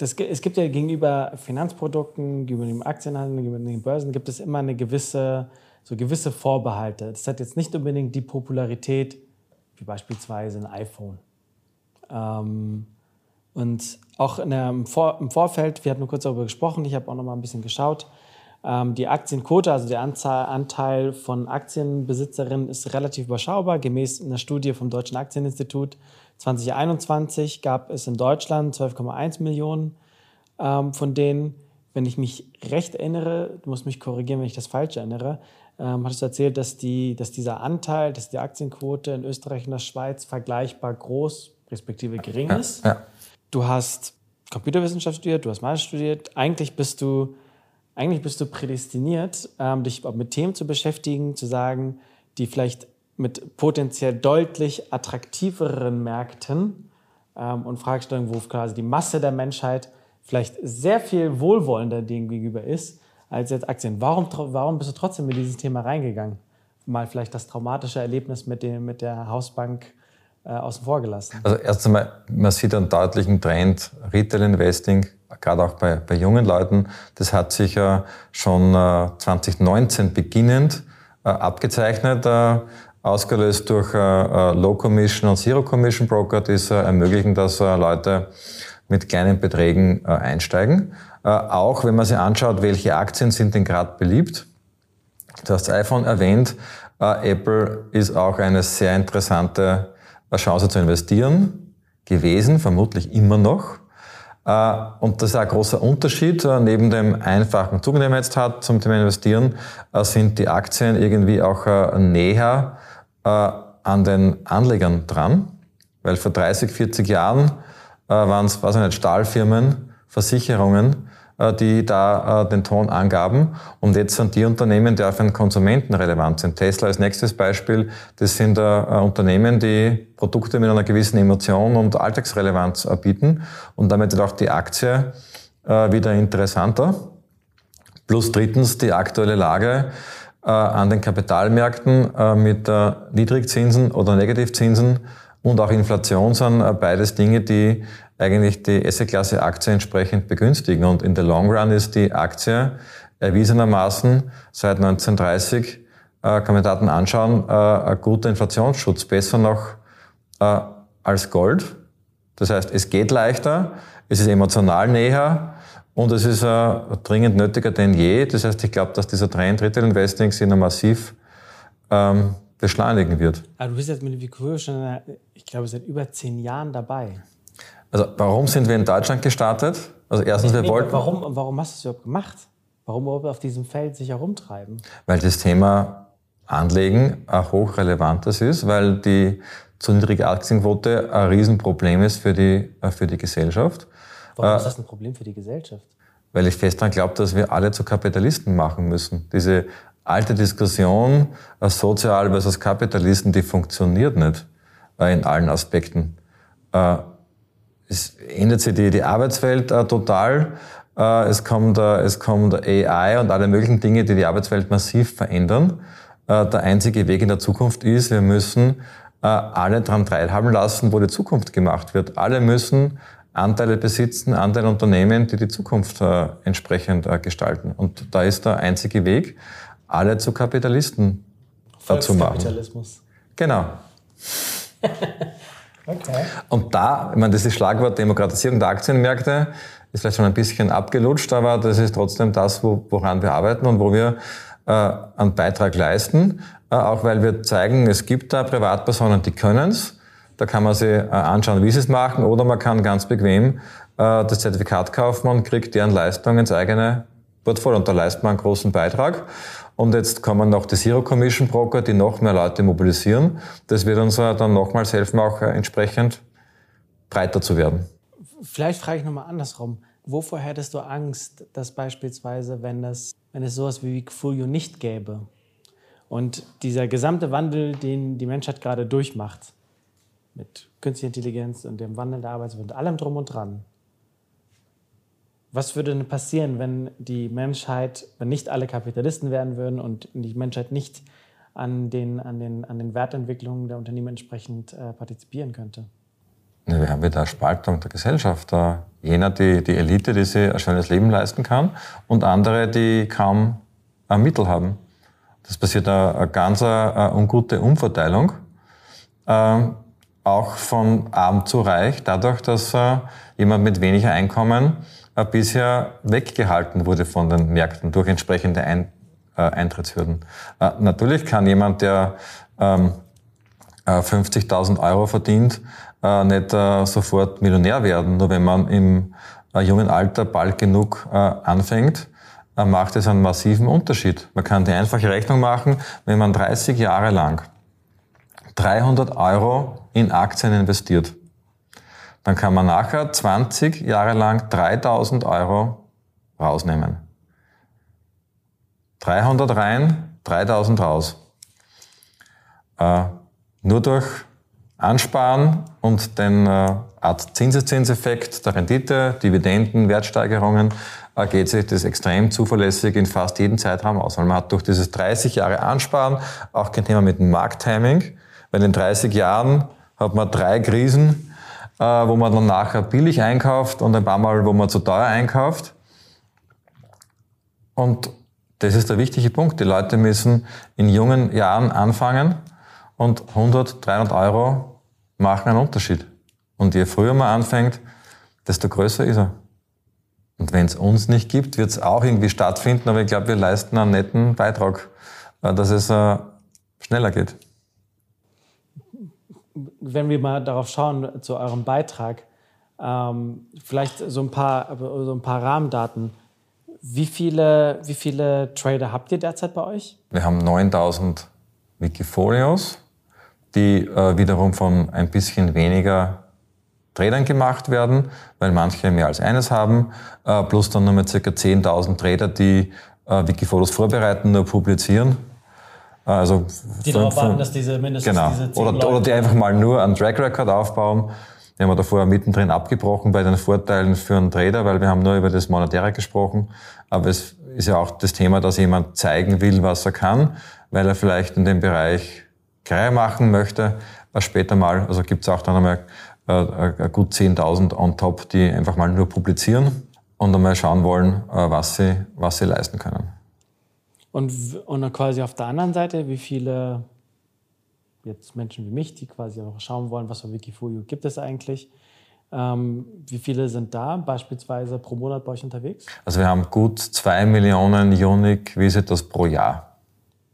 das, es gibt ja gegenüber Finanzprodukten, gegenüber dem Aktienhandel, gegenüber den Börsen, gibt es immer eine gewisse, so gewisse Vorbehalte. Das hat jetzt nicht unbedingt die Popularität wie beispielsweise ein iPhone. Ähm, und auch der, im, Vor, im, Vorfeld, wir hatten nur kurz darüber gesprochen, ich habe auch noch mal ein bisschen geschaut, ähm, die Aktienquote, also der Anzahl, Anteil von Aktienbesitzerinnen ist relativ überschaubar. Gemäß einer Studie vom Deutschen Aktieninstitut 2021 gab es in Deutschland 12,1 Millionen ähm, von denen. Wenn ich mich recht erinnere, du musst mich korrigieren, wenn ich das falsch erinnere, ähm, hattest du erzählt, dass, die, dass dieser Anteil, dass die Aktienquote in Österreich und der Schweiz vergleichbar groß respektive gering ist. Ja, ja du hast Computerwissenschaft studiert, du hast Mathe studiert. Eigentlich bist du, eigentlich bist du prädestiniert, ähm, dich mit Themen zu beschäftigen, zu sagen, die vielleicht mit potenziell deutlich attraktiveren Märkten ähm, und Fragestellungen, wo quasi die Masse der Menschheit vielleicht sehr viel wohlwollender dem gegenüber ist als jetzt Aktien. Warum, warum bist du trotzdem in dieses Thema reingegangen? Mal vielleicht das traumatische Erlebnis mit, dem, mit der Hausbank äh, außen vor gelassen? Also erst einmal, man sieht einen deutlichen Trend, Retail Investing, gerade auch bei, bei jungen Leuten, das hat sich ja schon äh, 2019 beginnend äh, abgezeichnet, äh, ausgelöst durch äh, äh, Low Commission und Zero Commission Broker, die es ermöglichen, dass Leute mit kleinen Beträgen einsteigen. auch wenn man sich anschaut, welche Aktien sind denn gerade beliebt. Du hast das iPhone erwähnt. Apple ist auch eine sehr interessante Chance zu investieren gewesen, vermutlich immer noch. Äh, und das ist ein großer Unterschied. Äh, neben dem einfachen Zugang, den man jetzt hat zum Thema Investieren, äh, sind die Aktien irgendwie auch näher an den Anlegern dran. Weil vor 30, 40 Jahren äh, waren es, weiß ich nicht, Stahlfirmen, Versicherungen, äh, die da äh, den Ton angaben. Und jetzt sind die Unternehmen, die auf einen Konsumenten relevant sind. Tesla als nächstes Beispiel, das sind äh, Unternehmen, die Produkte mit einer gewissen Emotion und Alltagsrelevanz bieten. Und damit wird auch die Aktie wieder interessanter. Plus drittens die aktuelle Lage an den Kapitalmärkten mit Niedrigzinsen oder Negativzinsen und auch Inflation sind beides Dinge, die eigentlich die Asset-Klasse Aktie entsprechend begünstigen. Und in der Long Run ist die Aktie erwiesenermaßen seit 1930, äh, kann man Daten anschauen, äh, ein guter Inflationsschutz, besser noch äh, als Gold. Das heißt, es geht leichter, es ist emotional näher und es ist äh, dringend nötiger denn je. Das heißt, ich glaube, dass dieser Retail Investing sich noch massiv ähm, beschleunigen wird. Aber du bist jetzt mit Vicur schon, ich glaube, seit über zehn Jahren dabei. Also warum sind wir in Deutschland gestartet? Also erstens, wir nee, wollten. Warum, warum hast du es überhaupt gemacht? Warum überhaupt auf diesem Feld sich herumtreiben? Weil das Thema Anlegen ein hochrelevantes ist, weil die zu niedrige Aktienquote ein Riesenproblem ist für die, für die Gesellschaft. Warum ist das ein Problem für die Gesellschaft? Weil ich fest daran glaube, dass wir alle zu Kapitalisten machen müssen. Diese alte Diskussion, sozial versus Kapitalisten, die funktioniert nicht äh, in allen Aspekten. Äh, es ändert sich die, die Arbeitswelt äh, total. Äh, es, kommt, äh, es kommt AI und alle möglichen Dinge, die die Arbeitswelt massiv verändern. Äh, der einzige Weg in der Zukunft ist, wir müssen äh, alle daran teilhaben lassen, wo die Zukunft gemacht wird. Alle müssen Anteile besitzen, Anteile Unternehmen, die die Zukunft äh, entsprechend gestalten. Und da ist der einzige Weg, alle zu Kapitalisten zu machen. Kapitalismus. Genau. [LAUGHS] Okay. Und da, ich meine, das ist Schlagwort Demokratisierung der Aktienmärkte, ist vielleicht schon ein bisschen abgelutscht, aber das ist trotzdem das, wo, woran wir arbeiten und wo wir äh, einen Beitrag leisten, äh, auch weil wir zeigen, es gibt da Privatpersonen, die können es. Da kann man sich äh, anschauen, wie sie es machen, oder man kann ganz bequem äh, das Zertifikat kaufen und kriegt deren Leistung ins eigene Portfolio. Und da leistet man einen großen Beitrag. Und jetzt kommen noch die Zero Commission Broker, die noch mehr Leute mobilisieren. Das wird uns dann nochmals helfen, auch äh, entsprechend breiter zu werden. Vielleicht frage ich nochmal andersrum. Wovor hättest du Angst, dass beispielsweise, wenn es, wenn es sowas wie Folio nicht gäbe und dieser gesamte Wandel, den die Menschheit gerade durchmacht, mit künstlicher Intelligenz und dem Wandel der Arbeitswelt und allem drum und dran, was würde denn passieren, wenn die Menschheit, wenn nicht alle Kapitalisten werden würden und die Menschheit nicht an den, an den, an den Wertentwicklungen der Unternehmen entsprechend äh, partizipieren könnte? Wir haben wieder eine Spaltung der Gesellschaft. Jener, die, die Elite, die sich ein schönes Leben leisten kann und andere, die kaum ein Mittel haben. Das passiert eine, eine ganz eine ungute Umverteilung, äh, auch von arm zu reich, dadurch, dass äh, jemand mit weniger Einkommen äh, bisher weggehalten wurde von den Märkten durch entsprechende Ein äh, Eintrittshürden. Äh, natürlich kann jemand, der ähm, 50.000 äh, Euro verdient, äh, nicht sofort Millionär werden. Nur wenn man im jungen Alter bald genug anfängt, macht es einen massiven Unterschied. Man kann die einfache Rechnung machen, wenn man 30 Jahre lang 300 Euro in Aktien investiert, dann kann man nachher 20 Jahre lang 3000 Euro rausnehmen. 300 rein, 3000 raus. Äh, nur durch Ansparen und den äh, Art Zinseszinseffekt der Rendite, Dividenden, Wertsteigerungen, äh, geht sich das extrem zuverlässig in fast jeden Zeitraum aus. Weil man hat durch dieses 30 Jahre Ansparen auch kein Thema mit dem Markttiming, weil in 30 Jahren hat man drei Krisen, äh, wo man dann nachher billig einkauft und ein paar Mal, wo man zu teuer einkauft. Und das ist der wichtige Punkt. Die Leute müssen in jungen Jahren anfangen und 100, 300 Euro machen einen Unterschied. Und je früher man anfängt, desto größer ist er. Und wenn es uns nicht gibt, wird es auch irgendwie stattfinden, aber ich glaube, wir leisten einen netten Beitrag, äh, dass es äh, schneller geht wenn wir mal darauf schauen, zu eurem Beitrag, ähm, vielleicht so ein, paar, so ein paar Rahmendaten. Wie viele, wie viele Trader habt ihr derzeit bei euch? Wir haben 9000 Wikifolios die äh, wiederum von ein bisschen weniger Tradern gemacht werden, weil manche mehr als eines haben, äh, plus dann nochmal ca. 10.000 Trader, die äh, Wikifotos vorbereiten, nur publizieren. Also die darauf warten, dass diese mindestens genau. diese 10 oder, oder die einfach mal nur einen Track Record aufbauen. Die haben wir davor mittendrin abgebrochen bei den Vorteilen für einen Trader, weil wir haben nur über das Monetäre gesprochen. Aber es ist ja auch das Thema, dass jemand zeigen will, was er kann, weil er vielleicht in dem Bereich Karriere machen möchte, was später mal, also gibt es auch dann einmal äh, äh, gut 10.000 on top, die einfach mal nur publizieren und einmal schauen wollen, äh, was sie, was sie leisten können. Und, und quasi auf der anderen Seite, wie viele jetzt Menschen wie mich, die quasi auch schauen wollen, was für Wikifolio gibt es eigentlich, ähm, wie viele sind da beispielsweise pro Monat bei euch unterwegs? Also wir haben gut zwei Millionen Unique Visitors pro Jahr.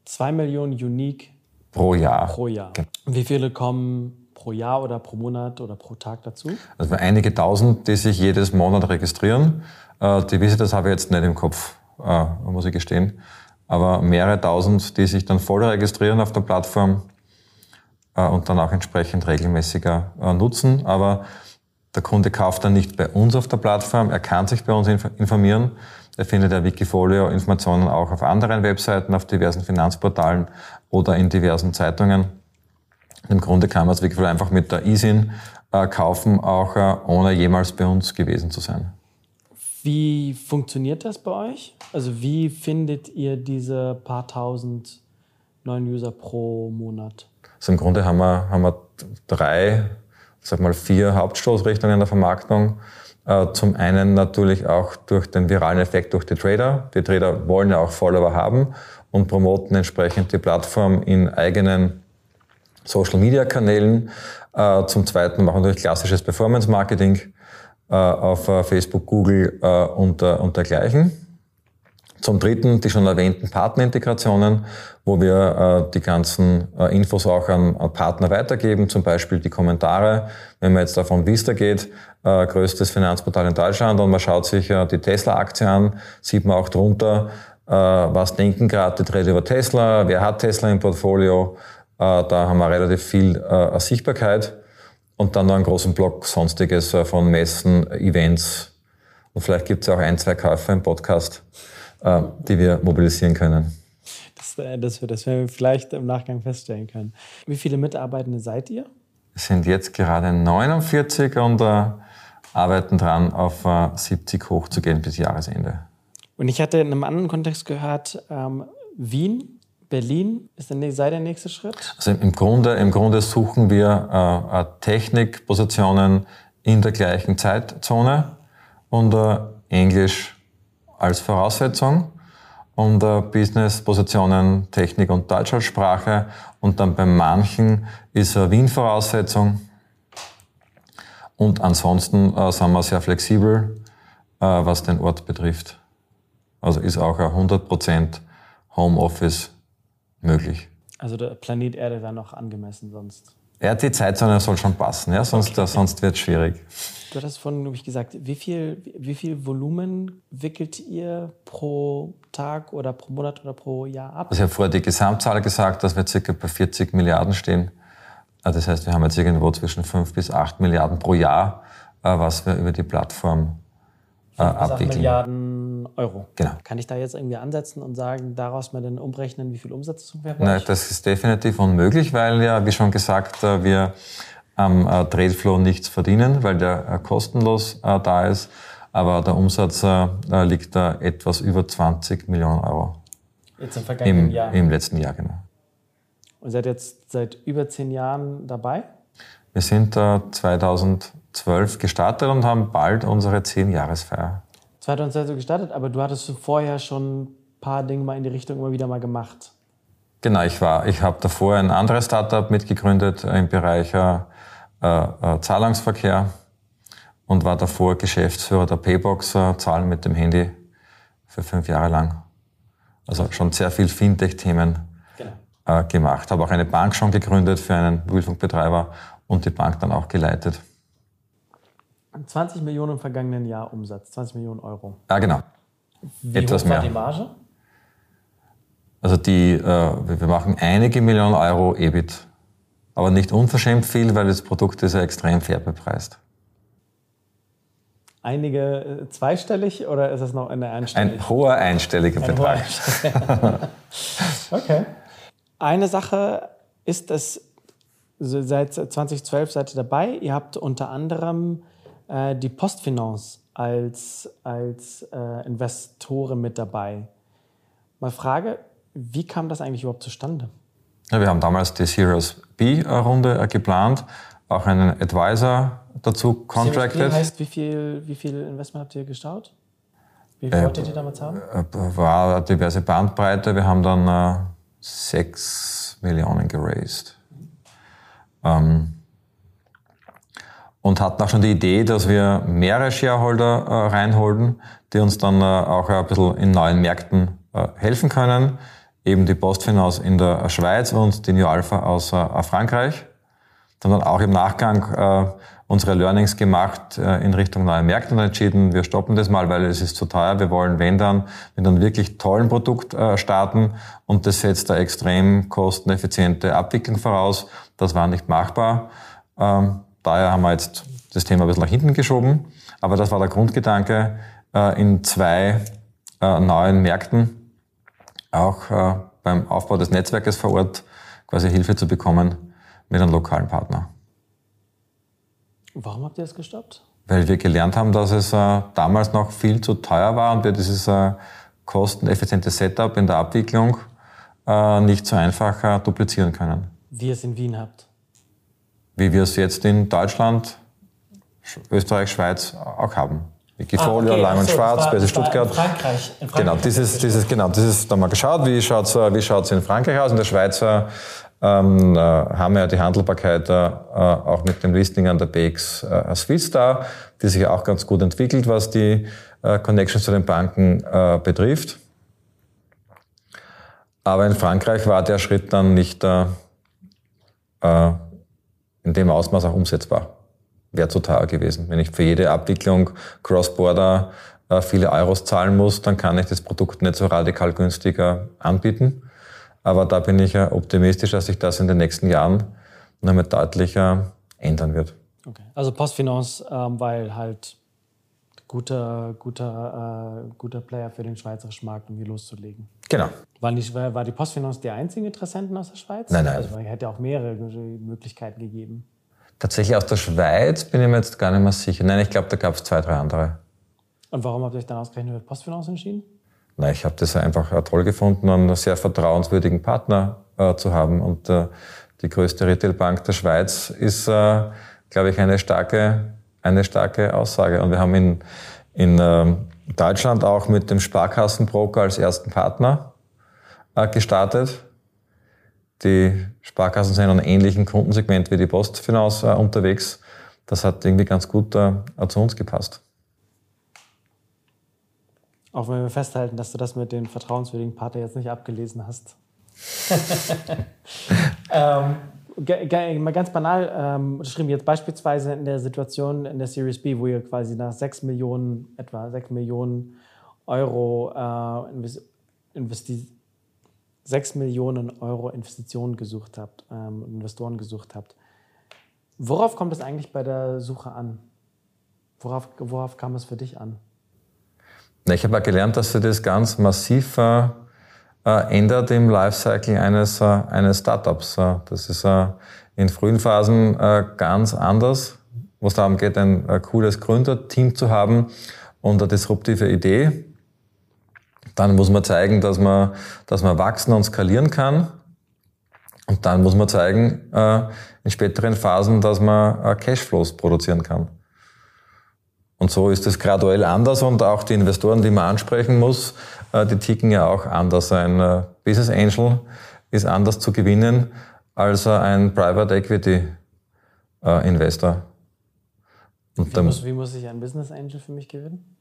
Zwei Millionen Unique pro Jahr. Pro Jahr. Genau. Wie viele kommen pro Jahr oder pro Monat oder pro Tag dazu? Also einige tausend, die sich jedes Monat registrieren. Äh, die Visitors habe ich jetzt nicht im Kopf, äh, muss ich gestehen. Aber mehrere tausend, die sich dann voll registrieren auf der Plattform äh, und dann auch entsprechend regelmäßiger nutzen. Aber der Kunde kauft dann nicht bei uns auf der Plattform, er kann sich bei uns informieren. Er findet ja Wikifolio-Informationen auch auf anderen Webseiten, auf diversen Finanzportalen oder in diversen Zeitungen. Im Grunde kann man es wirklich einfach mit der ISIN äh, kaufen, auch äh, ohne jemals bei uns gewesen zu sein. Wie funktioniert das bei euch? Also wie findet ihr diese paar tausend neuen User pro Monat? Also im Grunde haben wir, haben wir drei, sag mal vier Hauptstoßrichtungen der Vermarktung. Äh, zum einen natürlich auch durch den viralen Effekt durch die Trader. Die Trader wollen ja auch Follower haben und promoten entsprechend die Plattform in eigenen Social-Media-Kanälen. Äh, zum Zweiten machen wir durch klassisches Performance-Marketing auf äh, Facebook, Google und, und dergleichen. Zum Dritten die schon erwähnten Partnerintegrationen, wo wir die ganzen Infos auch an, Partner weitergeben, zum Beispiel die Kommentare. Wenn man jetzt davon Vista geht, größtes Finanzportal in Deutschland und man schaut sich die Tesla-Aktie an, sieht man auch drunter, was denken gerade die Trader über Tesla, wer hat Tesla im Portfolio, äh, da haben wir relativ viel äh, Sichtbarkeit und dann noch einen großen Block Sonstiges äh, von Messen, Events und vielleicht gibt es auch ein, zwei Käufer im Podcast, die wir mobilisieren können. Das, das, das werden wir vielleicht im Nachgang feststellen können. Wie viele Mitarbeitende seid ihr? Wir sind jetzt gerade 49 und äh, arbeiten dran, auf äh, 70 hochzugehen bis Jahresende. Und ich hatte in einem anderen Kontext gehört, ähm, Wien Berlin ist der, sei der nächste Schritt? Also im Grunde, im Grunde suchen wir äh, Technikpositionen in der gleichen Zeitzone und äh, Englisch als Voraussetzung und äh, Business-Positionen Technik und Deutsch als Sprache und dann bei manchen ist äh, Wien Voraussetzung und ansonsten äh, sind wir sehr flexibel, äh, was den Ort betrifft. Also ist auch ein 100% Homeoffice möglich. Also der Planet Erde wäre noch angemessen sonst? Ja, die Zeitzone soll schon passen, ja? sonst, okay. sonst wird es schwierig. Du hattest vorhin, glaube ich, gesagt, wie viel, wie viel Volumen wickelt ihr pro Tag oder pro Monat oder pro Jahr ab? Also ich habe vorher die Gesamtzahl gesagt, dass wir ca. bei 40 Milliarden stehen. Ah, das heißt, wir haben jetzt irgendwo zwischen 5 bis 8 Milliarden pro Jahr, äh, was wir über die Plattform äh, abwickeln. Milliarden Euro. Genau. Kann ich da jetzt irgendwie ansetzen und sagen, daraus mal dann umrechnen, wie viel Umsatz zum Verbrauch? Nein, das ist definitiv unmöglich, weil ja, wie schon gesagt, äh, wir am äh, Tradeflow nichts verdienen, weil der äh, kostenlos da ist. Aber der Umsatz liegt da etwas über 20 Millionen Euro. Jetzt im vergangenen Im, Jahr? Im letzten Jahr, genau. Und seid jetzt seit über zehn Jahren dabei? Wir sind 2012 gestartet und haben bald unsere 10-Jahresfeier. 2002 so gestartet, aber du hattest vorher schon ein paar Dinge mal in die Richtung immer wieder mal gemacht. Genau, ich war, ich habe davor ein anderes Startup mitgegründet im Bereich äh, äh, Zahlungsverkehr und war davor Geschäftsführer der Paybox, äh, Zahlen mit dem Handy für fünf Jahre lang. Also schon sehr viel Fintech-Themen genau. äh, gemacht. Habe auch eine Bank schon gegründet für einen Mobilfunkbetreiber und die Bank dann auch geleitet. 20 Millionen im vergangenen Jahr Umsatz, 20 Millionen Euro. Ja, genau. Wie Etwas hoch war mehr. die Marge? Also die, äh, wir machen einige Millionen Euro EBIT aber nicht unverschämt viel, weil das Produkt ist ja extrem fair bepreist. Einige äh, zweistellig oder ist es noch eine einstellige? Ein hoher einstelliger Ein Betrag. Hoher [LAUGHS] okay. Eine Sache ist es, seit 2012 seid ihr dabei. Ihr habt unter anderem äh, die Postfinance als, als äh, Investoren mit dabei. Mal Frage, wie kam das eigentlich überhaupt zustande? Ja, wir haben damals die Series B-Runde äh, geplant, auch einen Advisor dazu contracted. Series B heißt, wie viel, wie viel Investment habt ihr gestaut? Wie viel äh, wolltet ihr damals haben? Äh, war eine diverse Bandbreite. Wir haben dann äh, 6 Millionen geraced. Ähm, und hatten auch schon die Idee, dass wir mehrere Shareholder äh, reinholen, die uns dann äh, auch ein bisschen in neuen Märkten äh, helfen können. Eben die Postfinance in der Schweiz und die New Alpha aus äh, Frankreich. Dann dann auch im Nachgang äh, unsere Learnings gemacht äh, in Richtung neue Märkte und entschieden, wir stoppen das mal, weil es ist zu teuer. Wir wollen, wenn dann, mit einem wirklich tollen Produkt äh, starten und das setzt eine extrem kosteneffiziente Abwicklung voraus. Das war nicht machbar. Ähm, Daher haben wir jetzt das Thema ein bisschen nach hinten geschoben. Aber das war der Grundgedanke, äh, in zwei äh, neuen Märkten auch äh, beim Aufbau des Netzwerkes vor Ort quasi Hilfe zu bekommen mit einem lokalen Partner. Warum habt ihr das gestoppt? Weil wir gelernt haben, dass es damals noch viel zu teuer war und wir dieses kosteneffiziente Setup in der Abwicklung nicht so einfach duplizieren können. Wie ihr es in Wien habt? Wie wir es jetzt in Deutschland, Österreich, Schweiz auch haben. Wikifolio, ah, okay. Lang und so, Schwarz, Börse Stuttgart. In Frankreich. in Frankreich. Genau, dieses, dieses, genau, dieses, da wir geschaut, wie schaut es wie schaut's in Frankreich aus. In der Schweiz ähm, äh, haben wir ja die Handelbarkeit äh, auch mit dem Listing an der BX äh, Swiss da, die sich auch ganz gut entwickelt, was die äh, Connections zu den Banken äh, betrifft. Aber in Frankreich war der Schritt dann nicht äh, äh in dem Ausmaß auch umsetzbar. Wäre teuer gewesen. Wenn ich für jede Abwicklung Cross-Border äh, viele Euros zahlen muss, dann kann ich das Produkt nicht so radikal günstiger anbieten. Aber da bin ich optimistisch, dass sich das in den nächsten Jahren noch mal deutlicher ändern wird. Okay. Also Postfinance, ähm, weil halt guter, guter, äh, guter Player für den schweizerischen Markt, um hier loszulegen. Genau. War, nicht, war, war die Postfinance die einzigen Interessenten aus der Schweiz? Nein, nein. Also es hätte auch mehrere Möglichkeiten gegeben. Tatsächlich aus der Schweiz bin ich mir jetzt gar nicht mehr sicher. Nein, ich glaube, da gab es zwei, drei andere. Und warum habt ihr euch dann ausgerechnet für Postfinance entschieden? Nein, ich habe das einfach toll gefunden, einen sehr vertrauenswürdigen Partner äh, zu haben. Und äh, die größte Retailbank der Schweiz ist, äh, glaube ich, eine starke eine starke Aussage. Und wir haben in, in äh, Deutschland auch mit dem Sparkassenbroker als ersten Partner äh, gestartet. Die Sparkassen sind in einem ähnlichen Kundensegment wie die Postfinance äh, unterwegs. Das hat irgendwie ganz gut äh, zu uns gepasst. Auch wenn wir festhalten, dass du das mit den vertrauenswürdigen Partner jetzt nicht abgelesen hast. [LAUGHS] [LAUGHS] ähm, mal ganz banal ähm, jetzt beispielsweise in der Situation in der Series B, wo ihr quasi nach 6 Millionen, etwa 6 Millionen Euro äh, investi 6 Millionen Euro Investitionen gesucht habt, ähm, Investoren gesucht habt. Worauf kommt es eigentlich bei der Suche an? Worauf, worauf kam es für dich an? Ich habe gelernt, dass sie das ganz massiv äh, äh, ändert im Lifecycle eines, äh, eines Startups. Äh, das ist in frühen Phasen ganz anders, wo es darum geht, ein cooles Gründerteam zu haben und eine disruptive Idee. Dann muss man zeigen, dass man, dass man wachsen und skalieren kann. Und dann muss man zeigen, in späteren Phasen, dass man Cashflows produzieren kann. Und so ist es graduell anders und auch die Investoren, die man ansprechen muss, die ticken ja auch anders. Ein äh, Business Angel ist anders zu gewinnen als ein Private Equity äh, Investor. Und wie, muss, wie muss ich ein Business Angel für mich gewinnen?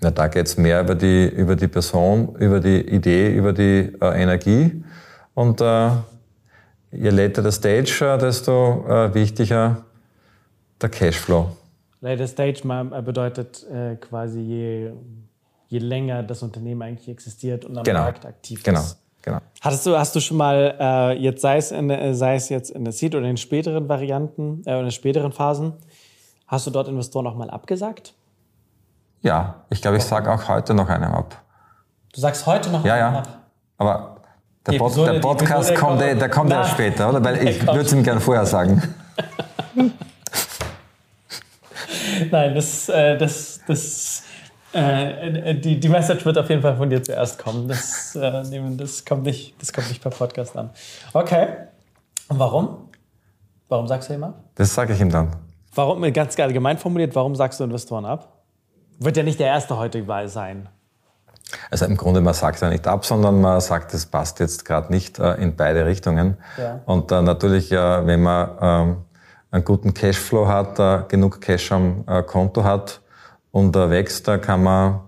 Na, da geht es mehr über die, über die Person, über die Idee, über die äh, Energie. Und äh, je later the stage, desto äh, wichtiger der Cashflow. Later stage bedeutet quasi je je länger das Unternehmen eigentlich existiert und am genau. Markt aktiv genau. ist. Genau. Hattest du, hast du schon mal, äh, jetzt sei es, in, sei es jetzt in der Seed oder in den späteren Varianten, äh, in späteren Phasen, hast du dort Investoren auch mal abgesagt? Ja, ich glaube, ich sage auch heute noch einem ab. Du sagst heute noch ja, einem ja. ab? Aber der, Pod, der Podcast kommt, kommt, der kommt ja später, oder? Weil [LAUGHS] ich würde es ihm gerne vorher sagen. [LAUGHS] Nein, das, äh, das, das, äh, die, die Message wird auf jeden Fall von dir zuerst kommen. Das, äh, das, kommt, nicht, das kommt nicht per Podcast an. Okay. Und warum? Warum sagst du ihm ab? Das sage ich ihm dann. Warum, ganz allgemein formuliert, warum sagst du Investoren ab? Wird ja nicht der erste heute sein. Also im Grunde, man sagt ja nicht ab, sondern man sagt, es passt jetzt gerade nicht äh, in beide Richtungen. Ja. Und äh, natürlich, äh, wenn man ähm, einen guten Cashflow hat, äh, genug Cash am äh, Konto hat und äh, wächst, da kann man,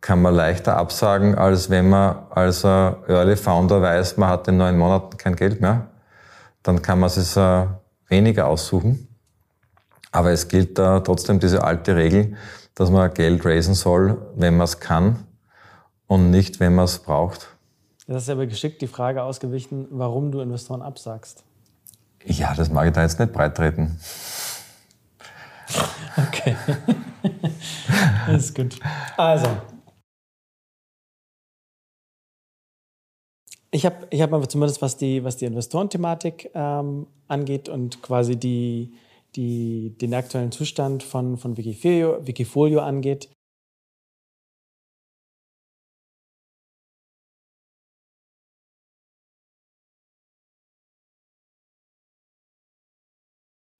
kann man leichter absagen, als wenn man als Early Founder weiß, man hat in neun Monaten kein Geld mehr. Dann kann man es weniger aussuchen. Aber es gilt trotzdem diese alte Regel, dass man Geld raisen soll, wenn man es kann und nicht, wenn man es braucht. Das ist aber geschickt die Frage ausgewichen, warum du Investoren absagst. Ja, das mag ich da jetzt nicht breit treten. [LAUGHS] Okay. [LAUGHS] ist gut. Also. Ich habe ich hab aber zumindest, was die, was die Investorenthematik ähm, angeht und quasi die, die, den aktuellen Zustand von, von Wikifolio, Wikifolio angeht,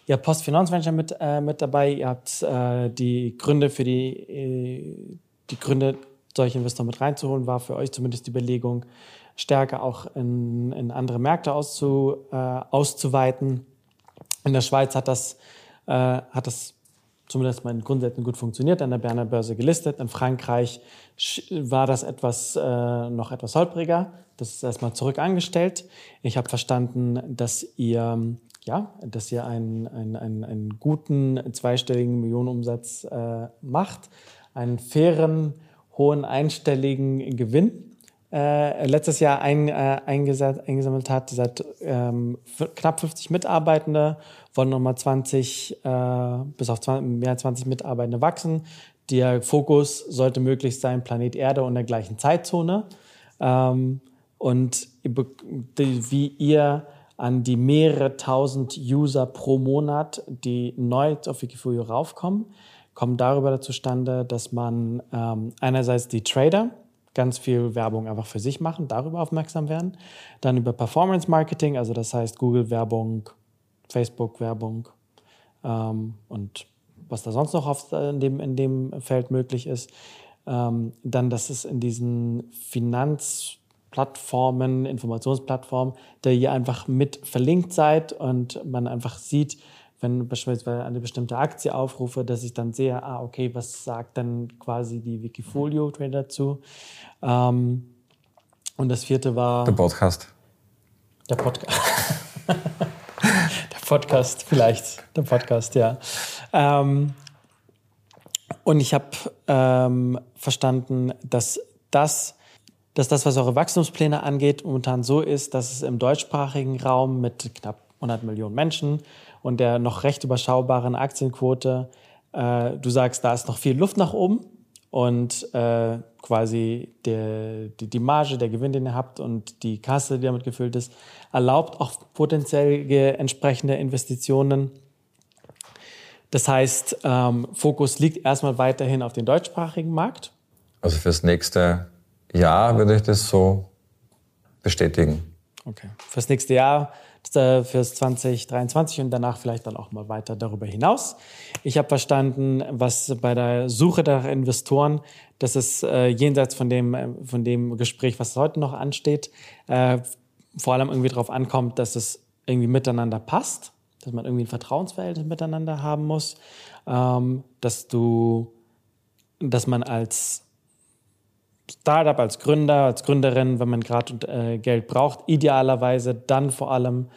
Ihr habt Postfinanzventure mit, äh, mit dabei, ihr habt äh, die Gründe für die, äh, die Gründe, solche Investoren mit reinzuholen, war für euch zumindest die Überlegung, stärker auch in, in andere Märkte auszu, äh, auszuweiten. In der Schweiz hat das, äh, hat das zumindest mal in Grundsätzen gut funktioniert, an der Berner Börse gelistet. In Frankreich war das etwas, äh, noch etwas holpriger. Das ist erstmal zurück angestellt. Ich habe verstanden, dass ihr ja, dass ihr einen, einen, einen, einen guten zweistelligen Millionenumsatz äh, macht, einen fairen, hohen einstelligen Gewinn äh, letztes Jahr ein, äh, eingesammelt hat. Ihr seid ähm, knapp 50 Mitarbeitende, wollen nochmal 20, äh, bis auf 20, mehr als 20 Mitarbeitende wachsen. Der Fokus sollte möglichst sein, Planet Erde und der gleichen Zeitzone. Ähm, und wie ihr an die mehrere tausend User pro Monat, die neu auf Wikifolio raufkommen, kommen darüber zustande, dass man ähm, einerseits die Trader ganz viel Werbung einfach für sich machen, darüber aufmerksam werden, dann über Performance Marketing, also das heißt Google Werbung, Facebook Werbung ähm, und was da sonst noch auf, in, dem, in dem Feld möglich ist. Ähm, dann, dass es in diesen Finanz Plattformen, Informationsplattformen, da ihr einfach mit verlinkt seid und man einfach sieht, wenn beispielsweise eine bestimmte Aktie aufrufe, dass ich dann sehe, ah, okay, was sagt dann quasi die Wikifolio-Trader dazu? Ähm, und das vierte war. Der Podcast. Der Podcast. [LAUGHS] der Podcast, vielleicht. Der Podcast, ja. Ähm, und ich habe ähm, verstanden, dass das dass das, was eure Wachstumspläne angeht, momentan so ist, dass es im deutschsprachigen Raum mit knapp 100 Millionen Menschen und der noch recht überschaubaren Aktienquote, äh, du sagst, da ist noch viel Luft nach oben und äh, quasi der, die, die Marge, der Gewinn, den ihr habt und die Kasse, die damit gefüllt ist, erlaubt auch potenziell entsprechende Investitionen. Das heißt, ähm, Fokus liegt erstmal weiterhin auf den deutschsprachigen Markt. Also fürs nächste ja, würde ich das so bestätigen. Okay. Fürs nächste Jahr, fürs 2023 und danach vielleicht dann auch mal weiter darüber hinaus. Ich habe verstanden, was bei der Suche nach Investoren, dass es äh, jenseits von dem, von dem Gespräch, was heute noch ansteht, äh, vor allem irgendwie darauf ankommt, dass es irgendwie miteinander passt, dass man irgendwie ein Vertrauensverhältnis miteinander haben muss, ähm, dass du, dass man als Startup, als Gründer, als Gründerin, wenn man gerade äh, Geld braucht, idealerweise dann vor allem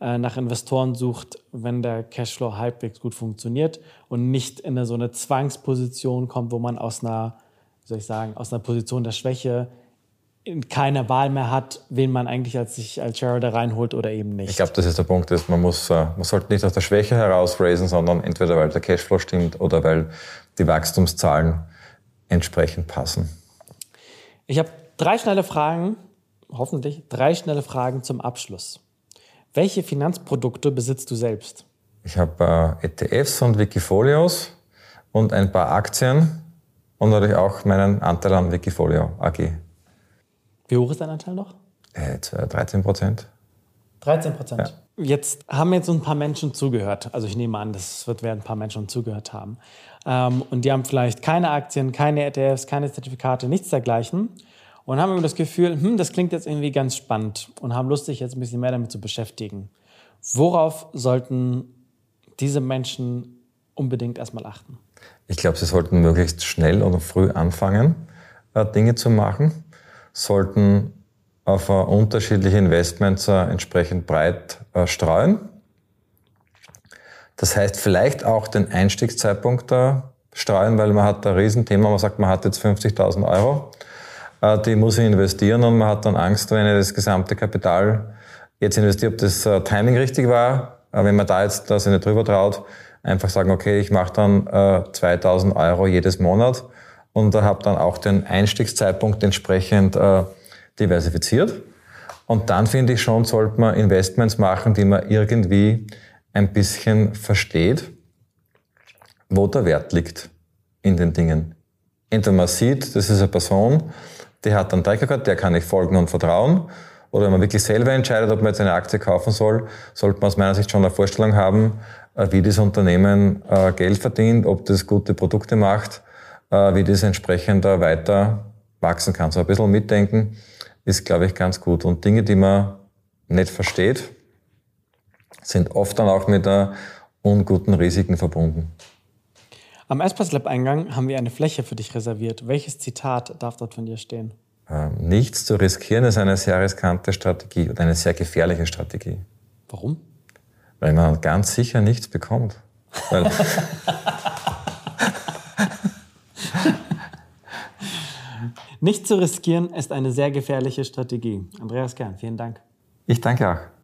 äh, nach Investoren sucht, wenn der Cashflow halbwegs gut funktioniert und nicht in eine, so eine Zwangsposition kommt, wo man aus einer, soll ich sagen, aus einer Position der Schwäche keine Wahl mehr hat, wen man eigentlich als sich als Shareholder reinholt oder eben nicht. Ich glaube, das ist der Punkt, dass man muss, äh, man sollte nicht aus der Schwäche heraus raisen, sondern entweder weil der Cashflow stimmt oder weil die Wachstumszahlen entsprechend passen. Ich habe drei schnelle Fragen, hoffentlich drei schnelle Fragen zum Abschluss. Welche Finanzprodukte besitzt du selbst? Ich habe äh, ETFs und Wikifolios und ein paar Aktien und natürlich auch meinen Anteil an Wikifolio AG. Wie hoch ist dein Anteil noch? Äh, 13 Prozent. 13 Prozent. Ja. Jetzt haben jetzt so ein paar Menschen zugehört. Also ich nehme an, das wird werden ein paar Menschen zugehört haben. Ähm, und die haben vielleicht keine Aktien, keine ETFs, keine Zertifikate, nichts dergleichen. Und haben immer das Gefühl, hm, das klingt jetzt irgendwie ganz spannend und haben Lust, sich jetzt ein bisschen mehr damit zu beschäftigen. Worauf sollten diese Menschen unbedingt erstmal achten? Ich glaube, sie sollten möglichst schnell oder früh anfangen, äh, Dinge zu machen sollten auf unterschiedliche Investments äh, entsprechend breit äh, streuen. Das heißt, vielleicht auch den Einstiegszeitpunkt da streuen, weil man hat ein Riesenthema, man sagt, man hat jetzt 50.000 Euro, äh, die muss ich investieren und man hat dann Angst, wenn ich das gesamte Kapital jetzt investiere, ob das Timing richtig war, wenn man da jetzt da sich nicht drüber traut, einfach sagen, okay, ich mache dann 2.000 Euro jedes Monat und habe dann auch den Einstiegszeitpunkt entsprechend äh, diversifiziert. Und dann finde ich schon, sollte man Investments machen, die man irgendwie ein bisschen versteht, wo der Wert liegt in den Dingen. Entweder man sieht, das ist eine Person, die hat einen Track der kann ich folgen und vertrauen. Oder wenn man wirklich selber entscheidet, ob man jetzt eine Aktie kaufen soll, sollte man aus meiner Sicht schon eine Vorstellung haben, äh, wie das Unternehmen äh, Geld verdient, ob das gute Produkte macht äh, wie das entsprechend weiter wachsen kann. So ein bisschen mitdenken ist, glaube ich, ganz gut. Und Dinge, die man nicht versteht, sind oft dann auch mit unguten Risiken verbunden. Am Espace Lab Eingang haben wir eine Fläche für dich reserviert. Welches Zitat darf dort von dir stehen? Ähm, nichts zu riskieren ist eine sehr riskante Strategie oder eine sehr gefährliche Strategie. Warum? Weil man ganz sicher nichts bekommt. Weil [LAUGHS] Nicht zu riskieren ist eine sehr gefährliche Strategie. Andreas Kern, vielen Dank. Ich danke auch.